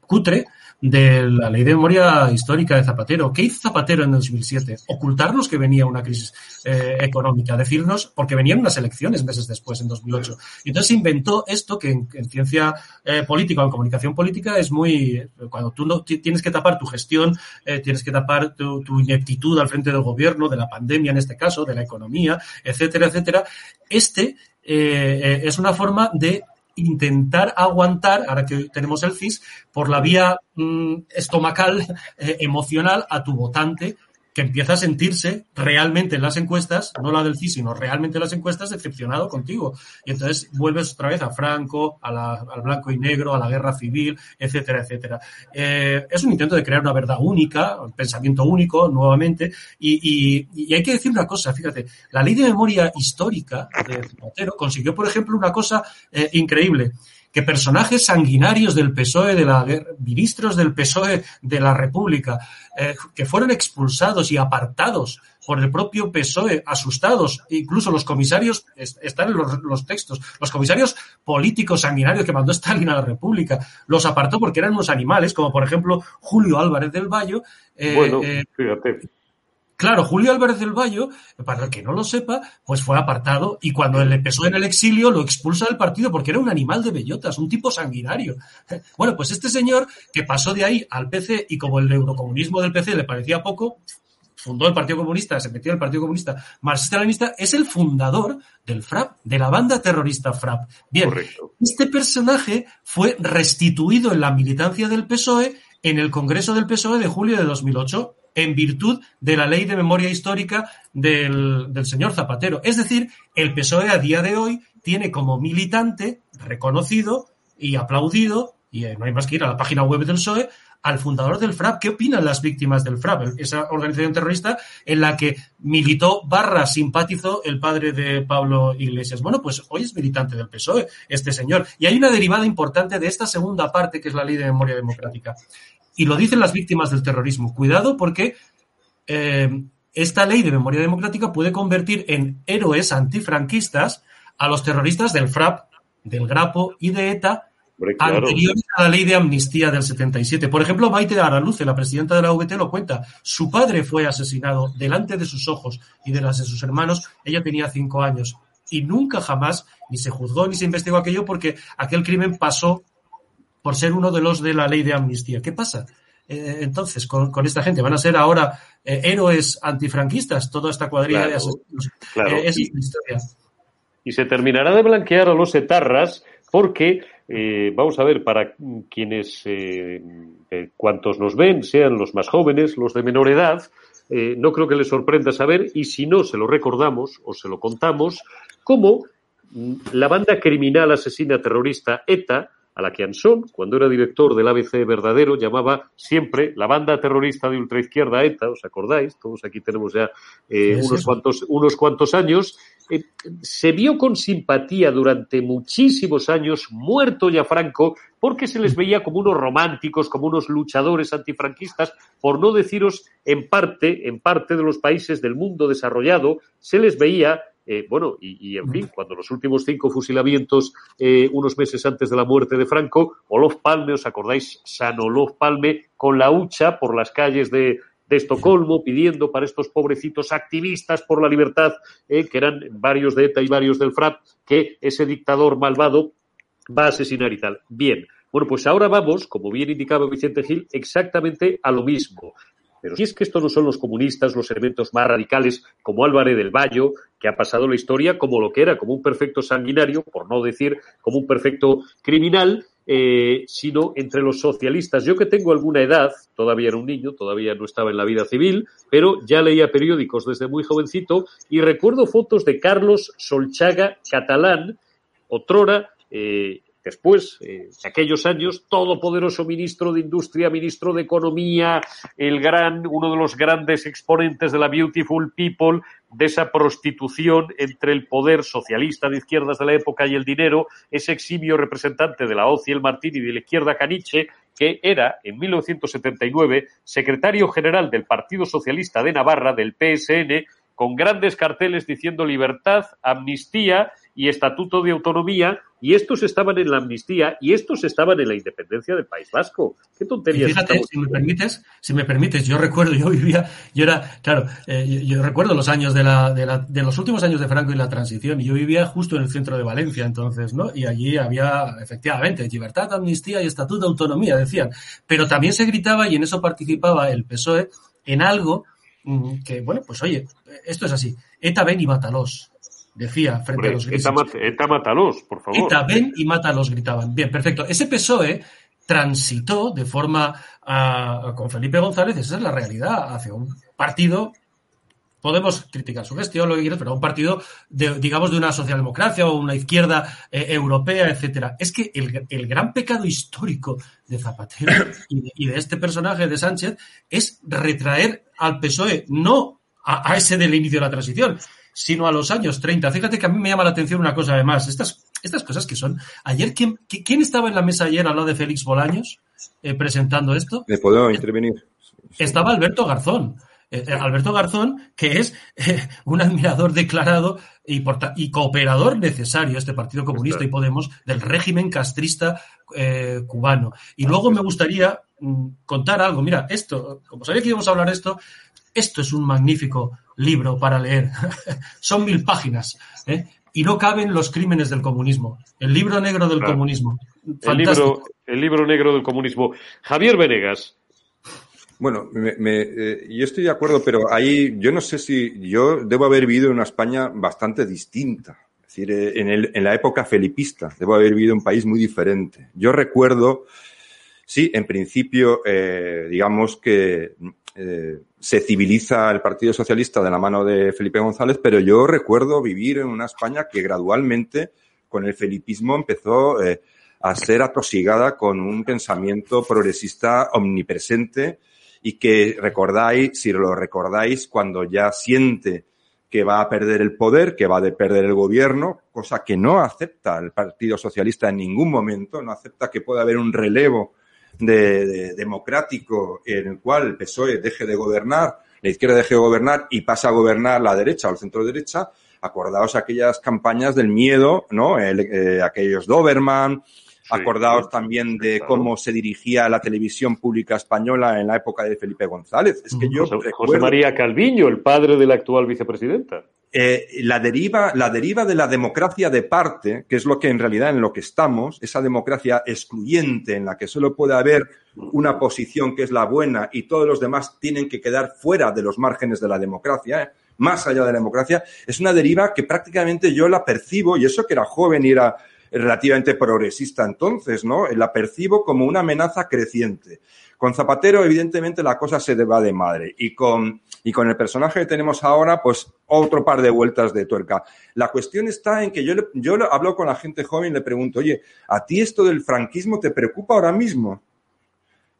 cutre, de la ley de memoria histórica de Zapatero. ¿Qué hizo Zapatero en 2007? Ocultarnos que venía una crisis eh, económica, decirnos, porque venían unas elecciones meses después, en 2008. Y entonces inventó esto que en, ciencia eh, política o en comunicación política es muy, cuando tú no tienes que tapar tu gestión, eh, tienes que tapar tu, tu ineptitud al frente del gobierno, de la pandemia en este caso, de la economía, etcétera, etcétera. Este es una forma de intentar aguantar, ahora que tenemos el CIS, por la vía mm, estomacal, eh, emocional a tu votante que empieza a sentirse realmente en las encuestas, no la del CIS, sino realmente en las encuestas, decepcionado contigo. Y entonces vuelves otra vez a Franco, al blanco y negro, a la guerra civil, etcétera, etcétera. Eh, es un intento de crear una verdad única, un pensamiento único, nuevamente. Y, hay que decir una cosa, fíjate, la ley de memoria histórica de Zapatero consiguió, por ejemplo, una cosa eh, increíble que personajes sanguinarios del PSOE, de la ministros del PSOE de la República, eh, que fueron expulsados y apartados por el propio PSOE, asustados, incluso los comisarios, están en los, textos, los comisarios políticos sanguinarios que mandó Stalin a la República, los apartó porque eran unos animales, como por ejemplo Julio Álvarez del Valle. Eh, bueno, eh, fíjate. Claro, Julio Álvarez del Valle, para el que no lo sepa, pues fue apartado y cuando él empezó en el exilio lo expulsa del partido porque era un animal de bellotas, un tipo sanguinario. Bueno, pues este señor que pasó de ahí al PC y como el eurocomunismo del PC le parecía poco, fundó el Partido Comunista, se metió en el Partido Comunista marxista-leninista, es el fundador del FRAP, de la banda terrorista FRAP. Bien, este personaje fue restituido en la militancia del PSOE en el Congreso del PSOE de julio de 2008 en virtud de la ley de memoria histórica del, señor Zapatero. Es decir, el PSOE a día de hoy tiene como militante reconocido y aplaudido, y no hay más que ir a la página web del PSOE, al fundador del FRAP. ¿Qué opinan las víctimas del FRAP? Esa organización terrorista en la que militó barra simpatizó el padre de Pablo Iglesias. Bueno, pues hoy es militante del PSOE, este señor. Y hay una derivada importante de esta segunda parte, que es la ley de memoria democrática. Y lo dicen las víctimas del terrorismo. Cuidado porque eh, esta ley de memoria democrática puede convertir en héroes antifranquistas a los terroristas del FRAP, del GRAPO y de ETA anteriores a la ley de amnistía del 77. Por ejemplo, Maite Araluce, la presidenta de la VT, lo cuenta. Su padre fue asesinado delante de sus ojos y de las de sus hermanos. Ella tenía cinco años y nunca jamás ni se juzgó ni se investigó aquello porque aquel crimen pasó por ser uno de los de la ley de amnistía. ¿Qué pasa? Eh, entonces, con, esta gente, ¿van a ser ahora eh, héroes antifranquistas? Toda esta cuadrilla de asesinos. Claro. Eh, y, historia. Y se terminará de blanquear a los etarras porque, vamos a ver, para quienes, cuantos nos ven, sean los más jóvenes, los de menor edad, no creo que les sorprenda saber, y si no se lo recordamos o se lo contamos, cómo mm, la banda criminal asesina terrorista ETA a la que Anson, cuando era director del ABC verdadero, llamaba siempre la banda terrorista de ultraizquierda ETA, ¿os acordáis? Todos aquí tenemos ya eh, unos, Cuantos, unos cuantos años. Eh, se vio con simpatía durante muchísimos años, muerto ya Franco, porque se les veía como unos románticos, como unos luchadores antifranquistas, por no deciros en parte, en parte de los países del mundo desarrollado, se les veía eh, bueno, y, en fin, cuando los últimos cinco fusilamientos, eh, unos meses antes de la muerte de Franco, Olof Palme, ¿os acordáis? San Olof Palme, con la hucha por las calles de, Estocolmo, pidiendo para estos pobrecitos activistas por la libertad, eh, que eran varios de ETA y varios del FRAP, que ese dictador malvado va a asesinar y tal. Bien, bueno, pues ahora vamos, como bien indicaba Vicente Gil, exactamente a lo mismo. Pero si es que estos no son los comunistas, los elementos más radicales, como Álvarez del Valle, que ha pasado la historia como lo que era, como un perfecto sanguinario, por no decir como un perfecto criminal, eh, sino entre los socialistas. Yo que tengo alguna edad, todavía era un niño, todavía no estaba en la vida civil, pero ya leía periódicos desde muy jovencito y recuerdo fotos de Carlos Solchaga Catalán, otrora eh, Después, eh, aquellos años, todopoderoso ministro de Industria, ministro de Economía, el gran, uno de los grandes exponentes de la Beautiful People, de esa prostitución entre el poder socialista de izquierdas de la época y el dinero, ese eximio representante de la OCI el Martín y de la izquierda Caniche, que era, en 1979, secretario general del Partido Socialista de Navarra, del PSN, con grandes carteles diciendo libertad, amnistía y estatuto de autonomía, y estos estaban en la amnistía y estos estaban en la independencia del País Vasco. Qué tontería. Fíjate, si me permites, si me permites, yo recuerdo, yo vivía, yo era, claro, eh, yo, recuerdo los años de la, de la, de los últimos años de Franco y la transición, y yo vivía justo en el centro de Valencia entonces, ¿no? Y allí había, efectivamente, libertad, amnistía y estatuto de autonomía, decían. Pero también se gritaba, y en eso participaba el PSOE, en algo mm, que, bueno, pues oye, esto es así. ETA ven y mátalos decía frente a los grises. ETA, mátalos, por favor. ETA ven y mátalos, gritaban. Bien, perfecto. Ese PSOE transitó de forma con Felipe González, esa es la realidad, hacia un partido podemos criticar su gestión, lo que quieras, pero un partido, de, digamos, de una socialdemocracia o una izquierda eh, europea, etcétera. Es que el, gran pecado histórico de Zapatero y de, este personaje de Sánchez es retraer al PSOE, no a, ese del inicio de la transición, sino a los años 30. Fíjate que a mí me llama la atención una cosa además. Estas, Estas cosas que son. Ayer, ¿quién, quién estaba en la mesa ayer al lado de Félix Bolaños eh, presentando esto? ¿Me puedo intervenir? Estaba Alberto Garzón. Eh, eh, Alberto Garzón, que es un admirador declarado y, y, cooperador necesario, este Partido Comunista y Podemos, del régimen castrista cubano. Y luego me gustaría mm, contar algo. Mira, esto, como sabía que íbamos a hablar de esto, esto es un magnífico libro para leer. Son mil páginas. ¿eh? Y no caben los crímenes del comunismo. El libro negro del comunismo. El libro, el libro negro del comunismo. Javier Venegas. Bueno, me, eh, yo estoy de acuerdo, pero ahí yo no sé si yo debo haber vivido en una España bastante distinta. Es decir, eh, en, el, en la época felipista, debo haber vivido en un país muy diferente. Yo recuerdo, sí, en principio, digamos que eh, se civiliza el Partido Socialista de la mano de Felipe González, pero yo recuerdo vivir en una España que gradualmente, con el felipismo, empezó eh, a ser atosigada con un pensamiento progresista omnipresente y que recordáis, si lo recordáis, cuando ya siente que va a perder el poder, que va a perder el gobierno, cosa que no acepta el Partido Socialista en ningún momento, no acepta que pueda haber un relevo de, democrático en el cual el PSOE deje de gobernar, la izquierda deje de gobernar y pasa a gobernar la derecha o el centro derecha, acordaos aquellas campañas del miedo, ¿no? Eh, aquellos Doberman, acordaos también de cómo se dirigía la televisión pública española en la época de Felipe González. Es que yo José María Calviño, el padre de la actual vicepresidenta. Eh, la, deriva, la deriva de la democracia de parte, que es lo que en realidad en lo que estamos, esa democracia excluyente en la que solo puede haber una posición que es la buena y todos los demás tienen que quedar fuera de los márgenes de la democracia, ¿eh? más allá de la democracia, es una deriva que prácticamente yo la percibo, y eso que era joven y era relativamente progresista entonces, ¿no? La percibo como una amenaza creciente. Con Zapatero, evidentemente, la cosa se va de madre. Y con, y con el personaje que tenemos ahora, pues otro par de vueltas de tuerca. La cuestión está en que yo, yo hablo con la gente joven y le pregunto, oye, ¿a ti esto del franquismo te preocupa ahora mismo?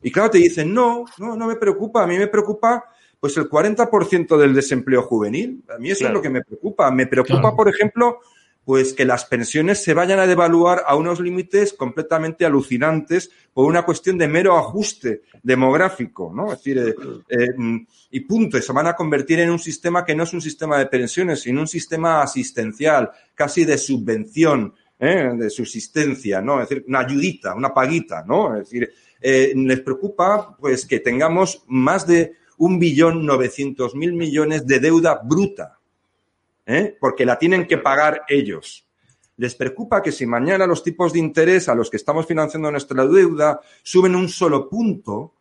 Y claro, te dicen, no, no, no me preocupa. A mí me preocupa pues el 40% del desempleo juvenil. A mí eso es lo que me preocupa. Me preocupa, por ejemplo, pues que las pensiones se vayan a devaluar a unos límites completamente alucinantes por una cuestión de mero ajuste demográfico, ¿no? Es decir, eh, eh, y punto, se van a convertir en un sistema que no es un sistema de pensiones, sino un sistema asistencial, casi de subvención, ¿eh? de subsistencia, ¿no? Es decir, una ayudita, una paguita, ¿no? Es decir, les preocupa, pues, que tengamos más de un billón novecientos mil millones de deuda bruta, ¿eh? porque la tienen que pagar ellos. Les preocupa que si mañana los tipos de interés a los que estamos financiando nuestra deuda suben un solo punto,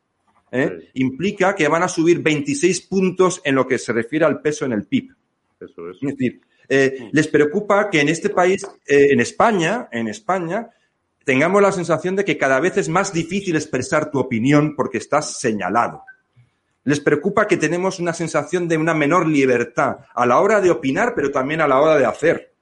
¿eh? implica que van a subir 26 puntos en lo que se refiere al peso en el PIB. Eso es. decir, eh, les preocupa que en este país, en España, en España, tengamos la sensación de que cada vez es más difícil expresar tu opinión porque estás señalado. Les preocupa que tenemos una sensación de una menor libertad a la hora de opinar, pero también a la hora de hacer.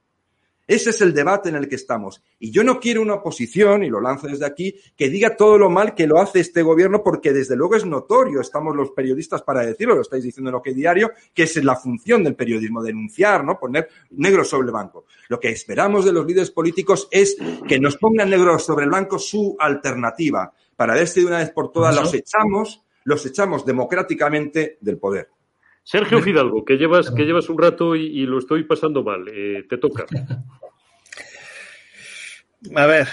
Ese es el debate en el que estamos. Y yo no quiero una oposición, y lo lanzo desde aquí, que diga todo lo mal que lo hace este gobierno, porque desde luego es notorio, estamos los periodistas para decirlo, lo estáis diciendo en lo que diario, que es la función del periodismo, denunciar, ¿no? Poner negro sobre blanco. Lo que esperamos de los líderes políticos es que nos pongan negro sobre blanco su alternativa. Para ver si de una vez por todas los echamos los echamos democráticamente del poder. Sergio Fidalgo, que llevas, que llevas un rato y, lo estoy pasando mal, eh, te toca. A ver,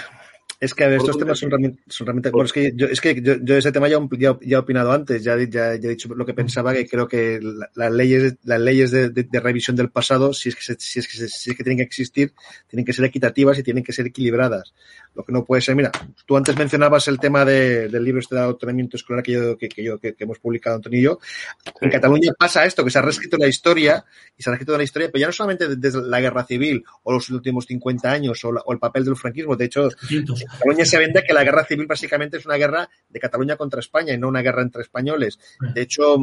es que estos temas son realmente, son realmente bueno, es que yo, es que yo, ese tema ya, ya, he opinado antes, ya, ya, he dicho lo que pensaba, que creo que las leyes, las leyes de, de, revisión del pasado, si es, que si, es que si es que tienen que existir, tienen que ser equitativas y tienen que ser equilibradas. Lo que no puede ser, mira, tú antes mencionabas el tema de, del libro este de adoctrinamiento escolar que yo, que, que yo, que, hemos publicado Antonio y yo. En Cataluña pasa esto, que se ha reescrito la historia, y se ha reescrito la historia, pero ya no solamente desde la guerra civil o los últimos 50 años o, o el papel del franquismo, de hecho, Cataluña se vende que la guerra civil básicamente es una guerra de Cataluña contra España y no una guerra entre españoles. De hecho,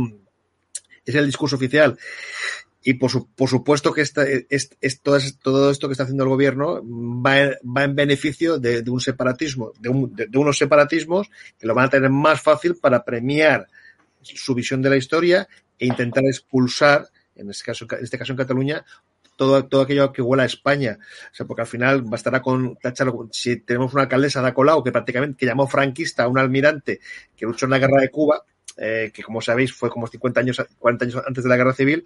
es el discurso oficial. Y por, por supuesto que esta, es, es, todo, todo, esto que está haciendo el gobierno va, va en beneficio de, de un separatismo, de, un, de, de, unos separatismos que lo van a tener más fácil para premiar su visión de la historia e intentar expulsar, en este caso, en este caso en Cataluña, todo, todo aquello que huela a España. O sea, porque al final bastará con tachar, si tenemos una alcaldesa de Colau que prácticamente que llamó franquista a un almirante que luchó en la guerra de Cuba, eh, que como sabéis fue como 50 años, 40 años antes de la guerra civil,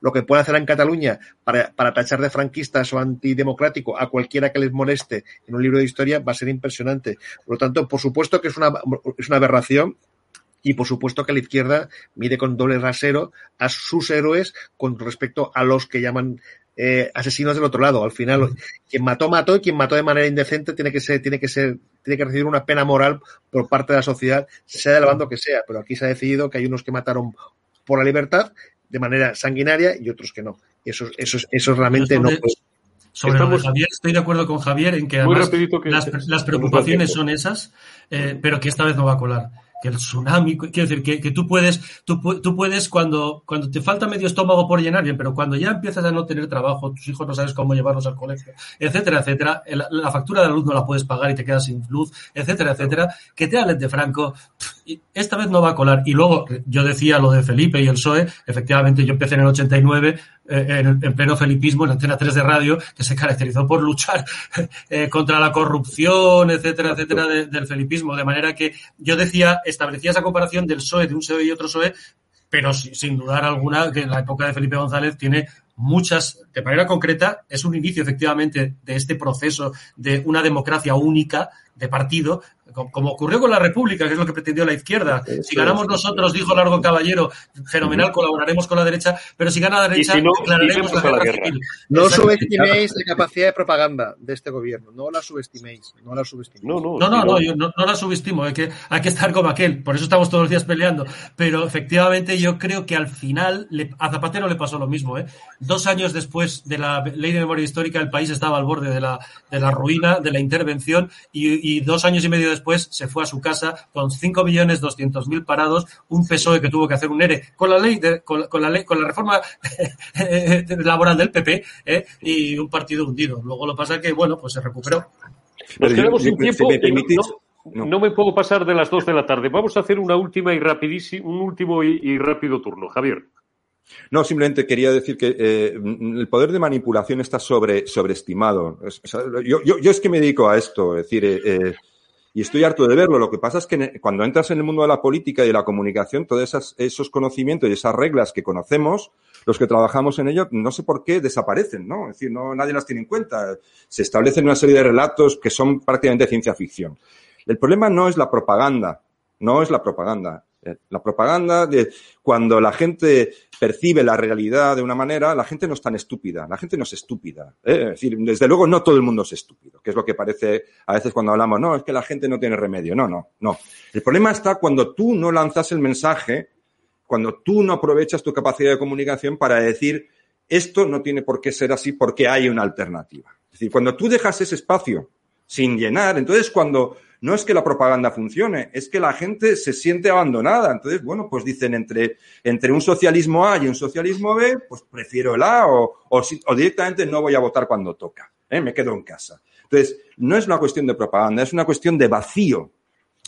lo que puede hacer en Cataluña para, para, tachar de franquistas o antidemocrático a cualquiera que les moleste en un libro de historia va a ser impresionante. Por lo tanto, por supuesto que es una, es una aberración y por supuesto que la izquierda mide con doble rasero a sus héroes con respecto a los que llaman eh, asesinos del otro lado. Al final, quien mató, mató y quien mató de manera indecente tiene que ser, tiene que ser, tiene que recibir una pena moral por parte de la sociedad, sea del bando que sea. Pero aquí se ha decidido que hay unos que mataron por la libertad de manera sanguinaria y otros que no. Eso, eso, eso realmente sobre, no puede. Sobre Estamos... Javier, estoy de acuerdo con Javier en que además que las, las, preocupaciones son esas, eh, pero que esta vez no va a colar que el tsunami, quiero decir, que, que tú puedes, tú, tú, puedes cuando, cuando te falta medio estómago por llenar bien, pero cuando ya empiezas a no tener trabajo, tus hijos no sabes cómo llevarlos al colegio, etcétera, etcétera, la, factura de la luz no la puedes pagar y te quedas sin luz, etcétera, etcétera, que te hablen de Franco, esta vez no va a colar. Y luego, yo decía lo de Felipe y el PSOE, efectivamente yo empecé en el 89, eh, en, en, pleno felipismo, en Antena 3 de radio, que se caracterizó por luchar eh, contra la corrupción, etcétera, etcétera, de, del felipismo. De manera que yo decía, establecía esa comparación del PSOE, de un PSOE y otro PSOE, pero sin dudar alguna que en la época de Felipe González tiene muchas, de manera concreta, es un inicio efectivamente de este proceso de una democracia única de partido, como ocurrió con la República, que es lo que pretendió la izquierda. Si ganamos nosotros, dijo Largo Caballero, fenomenal, colaboraremos con la derecha, pero si gana la derecha, si no, declararemos la guerra, la guerra. civil. No subestiméis la capacidad de propaganda de este gobierno, no la subestiméis, no la subestiméis. No, no, No, no, no, yo no, no la subestimo, hay que, hay que estar como aquel, por eso estamos todos los días peleando. Pero efectivamente yo creo que al final le, a Zapatero le pasó lo mismo. ¿eh? Dos años después de la ley de memoria histórica, el país estaba al borde de la, de la ruina, de la intervención, y, y dos años y medio después se fue a su casa con 5.200.000 parados, un PSOE que tuvo que hacer un ERE con la ley, de, con, con, la ley, con la reforma laboral del PP ¿eh? y un partido hundido. Luego lo pasa que, bueno, pues se recuperó. Nos quedamos sin tiempo. No, no, no, me puedo pasar de las dos de la tarde. Vamos a hacer una última y rapidísimo, un último y, y rápido turno. Javier. No, simplemente quería decir que eh, el poder de manipulación está sobre, sobreestimado. O sea, yo, yo, yo, es que me dedico a esto, es decir, eh, y estoy harto de verlo. Lo que pasa es que cuando entras en el mundo de la política y de la comunicación, todos esos conocimientos y esas reglas que conocemos, los que trabajamos en ello, no sé por qué desaparecen, ¿no? Es decir, no, nadie las tiene en cuenta. Se establecen una serie de relatos que son prácticamente ciencia ficción. El problema no es la propaganda, no es la propaganda. La propaganda, de, cuando la gente percibe la realidad de una manera, la gente no es tan estúpida, la gente no es estúpida. ¿eh? Es decir, desde luego no todo el mundo es estúpido, que es lo que parece a veces cuando hablamos, no, es que la gente no tiene remedio. No, no, no. El problema está cuando tú no lanzas el mensaje, cuando tú no aprovechas tu capacidad de comunicación para decir, esto no tiene por qué ser así porque hay una alternativa. Es decir, cuando tú dejas ese espacio sin llenar, entonces cuando no es que la propaganda funcione, es que la gente se siente abandonada. Entonces, bueno, pues dicen entre, entre un socialismo A y un socialismo B, pues prefiero el A o, o, o directamente no voy a votar cuando toca, ¿eh? me quedo en casa. Entonces, no es una cuestión de propaganda, es una cuestión de vacío,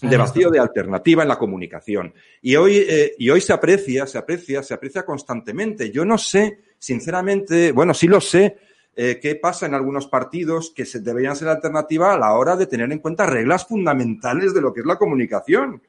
de vacío de alternativa en la comunicación. Y hoy, eh, y hoy se aprecia, se aprecia, se aprecia constantemente. Yo no sé, sinceramente, bueno, sí lo sé, eh, qué pasa en algunos partidos que se, deberían ser alternativa a la hora de tener en cuenta reglas fundamentales de lo que es la comunicación.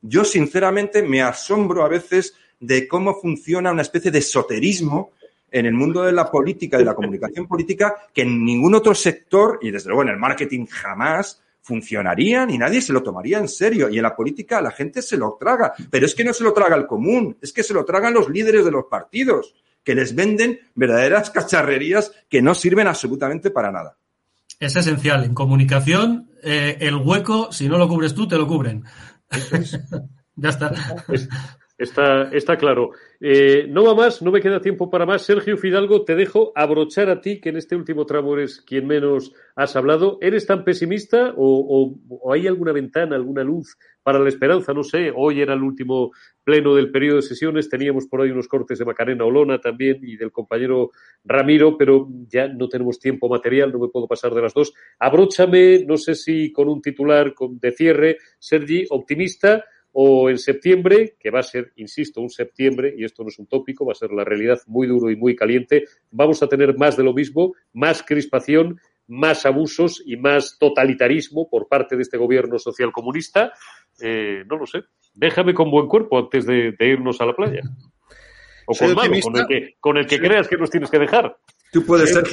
Yo, sinceramente, me asombro a veces de cómo funciona una especie de esoterismo en el mundo de la política, de la comunicación política, que en ningún otro sector, y desde luego en el marketing jamás, funcionaría ni nadie se lo tomaría en serio. Y en la política la gente se lo traga. Pero es que no se lo traga el común, es que se lo tragan los líderes de los partidos que les venden verdaderas cacharrerías que no sirven absolutamente para nada. Es esencial. En comunicación, eh, el hueco, si no lo cubres tú, te lo cubren. ya está. Está, claro. Eh, no va más, no me queda tiempo para más. Sergio Fidalgo, te dejo abrochar a ti, que en este último tramo eres quien menos has hablado. ¿Eres tan pesimista o, o, o, hay alguna ventana, alguna luz para la esperanza? No sé, hoy era el último pleno del periodo de sesiones, teníamos por ahí unos cortes de Macarena Olona también y del compañero Ramiro, pero ya no tenemos tiempo material, no me puedo pasar de las dos. Abróchame, no sé si con un titular de cierre, Sergi, optimista o en septiembre, que va a ser, insisto, un septiembre, y esto no es un tópico, va a ser la realidad muy duro y muy caliente, vamos a tener más de lo mismo, más crispación, más abusos y más totalitarismo por parte de este gobierno social comunista. Eh, no lo sé. Déjame con buen cuerpo antes de, irnos a la playa. O con malo, con el que, con el que creas que nos tienes que dejar. Tú puedes ser.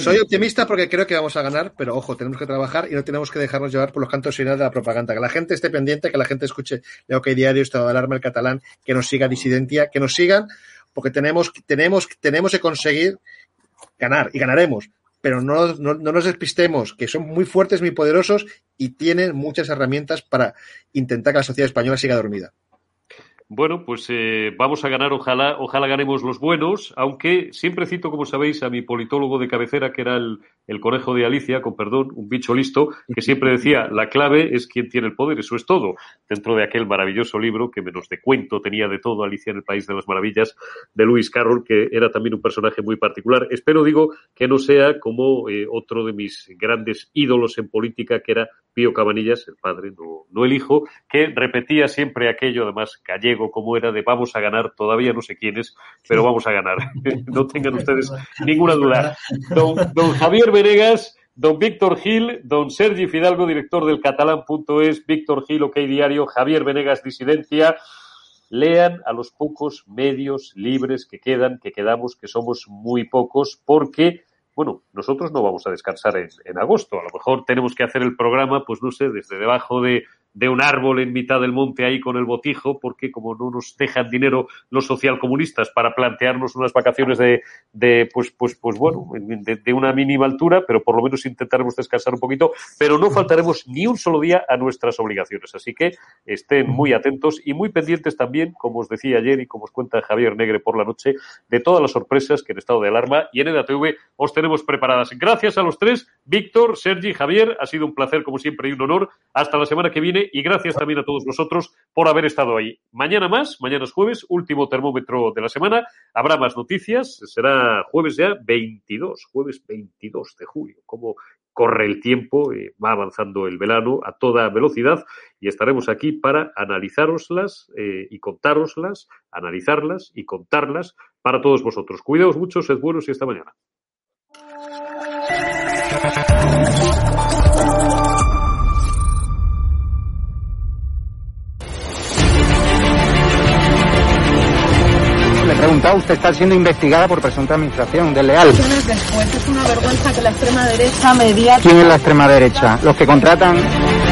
Soy optimista porque creo que vamos a ganar, pero ojo, tenemos que trabajar y no tenemos que dejarnos llevar por los cantos finales de la propaganda. Que la gente esté pendiente, que la gente escuche Leo que diario, estado de alarma, el catalán, que nos siga disidencia, que nos sigan, porque tenemos, tenemos, tenemos que conseguir ganar y ganaremos. Pero no, no, no nos despistemos, que son muy fuertes, muy poderosos y tienen muchas herramientas para intentar que la sociedad española siga dormida. Bueno, pues eh, vamos a ganar, ojalá, ojalá ganemos los buenos, aunque siempre cito, como sabéis, a mi politólogo de cabecera, que era el, conejo de Alicia, con perdón, un bicho listo, que siempre decía, la clave es quien tiene el poder, eso es todo, dentro de aquel maravilloso libro que menos de cuento tenía de todo Alicia en el País de las Maravillas, de Lewis Carroll, que era también un personaje muy particular. Espero, digo, que no sea como eh, otro de mis grandes ídolos en política, que era Pío Cabanillas, el padre, no, no el hijo, que repetía siempre aquello, además gallego, como era de vamos a ganar, todavía no sé quiénes, pero vamos a ganar. no tengan ustedes ninguna duda. Don, don Javier Venegas, don Víctor Gil, don Sergi Fidalgo, director del catalán.es, Víctor Gil, OK Diario, Javier Venegas, Disidencia. Lean a los pocos medios libres que quedan, que quedamos, que somos muy pocos, porque bueno, nosotros no vamos a descansar en, en, agosto. A lo mejor tenemos que hacer el programa, pues no sé, desde debajo de de un árbol en mitad del monte ahí con el botijo, porque como no nos dejan dinero los socialcomunistas para plantearnos unas vacaciones de, de pues, pues, pues bueno, de, una mínima altura, pero por lo menos intentaremos descansar un poquito, pero no faltaremos ni un solo día a nuestras obligaciones. Así que estén muy atentos y muy pendientes también, como os decía ayer y como os cuenta Javier Negre por la noche, de todas las sorpresas que en estado de alarma y en EDATV os tenemos preparadas. Gracias a los tres, Víctor, Sergi, Javier, ha sido un placer como siempre y un honor. Hasta la semana que viene y gracias también a todos vosotros por haber estado ahí. Mañana más, mañana es jueves, último termómetro de la semana. Habrá más noticias, será jueves ya 22, jueves 22 de julio. Como corre el tiempo, eh, va avanzando el verano a toda velocidad y estaremos aquí para analizároslas eh, y contároslas, analizarlas y contarlas para todos vosotros. Cuidaos mucho, sed buenos y hasta mañana. Preguntado, usted está siendo investigada por presunta administración desleal. Es una vergüenza que la extrema derecha media... ¿Quién es la extrema derecha? Los que contratan...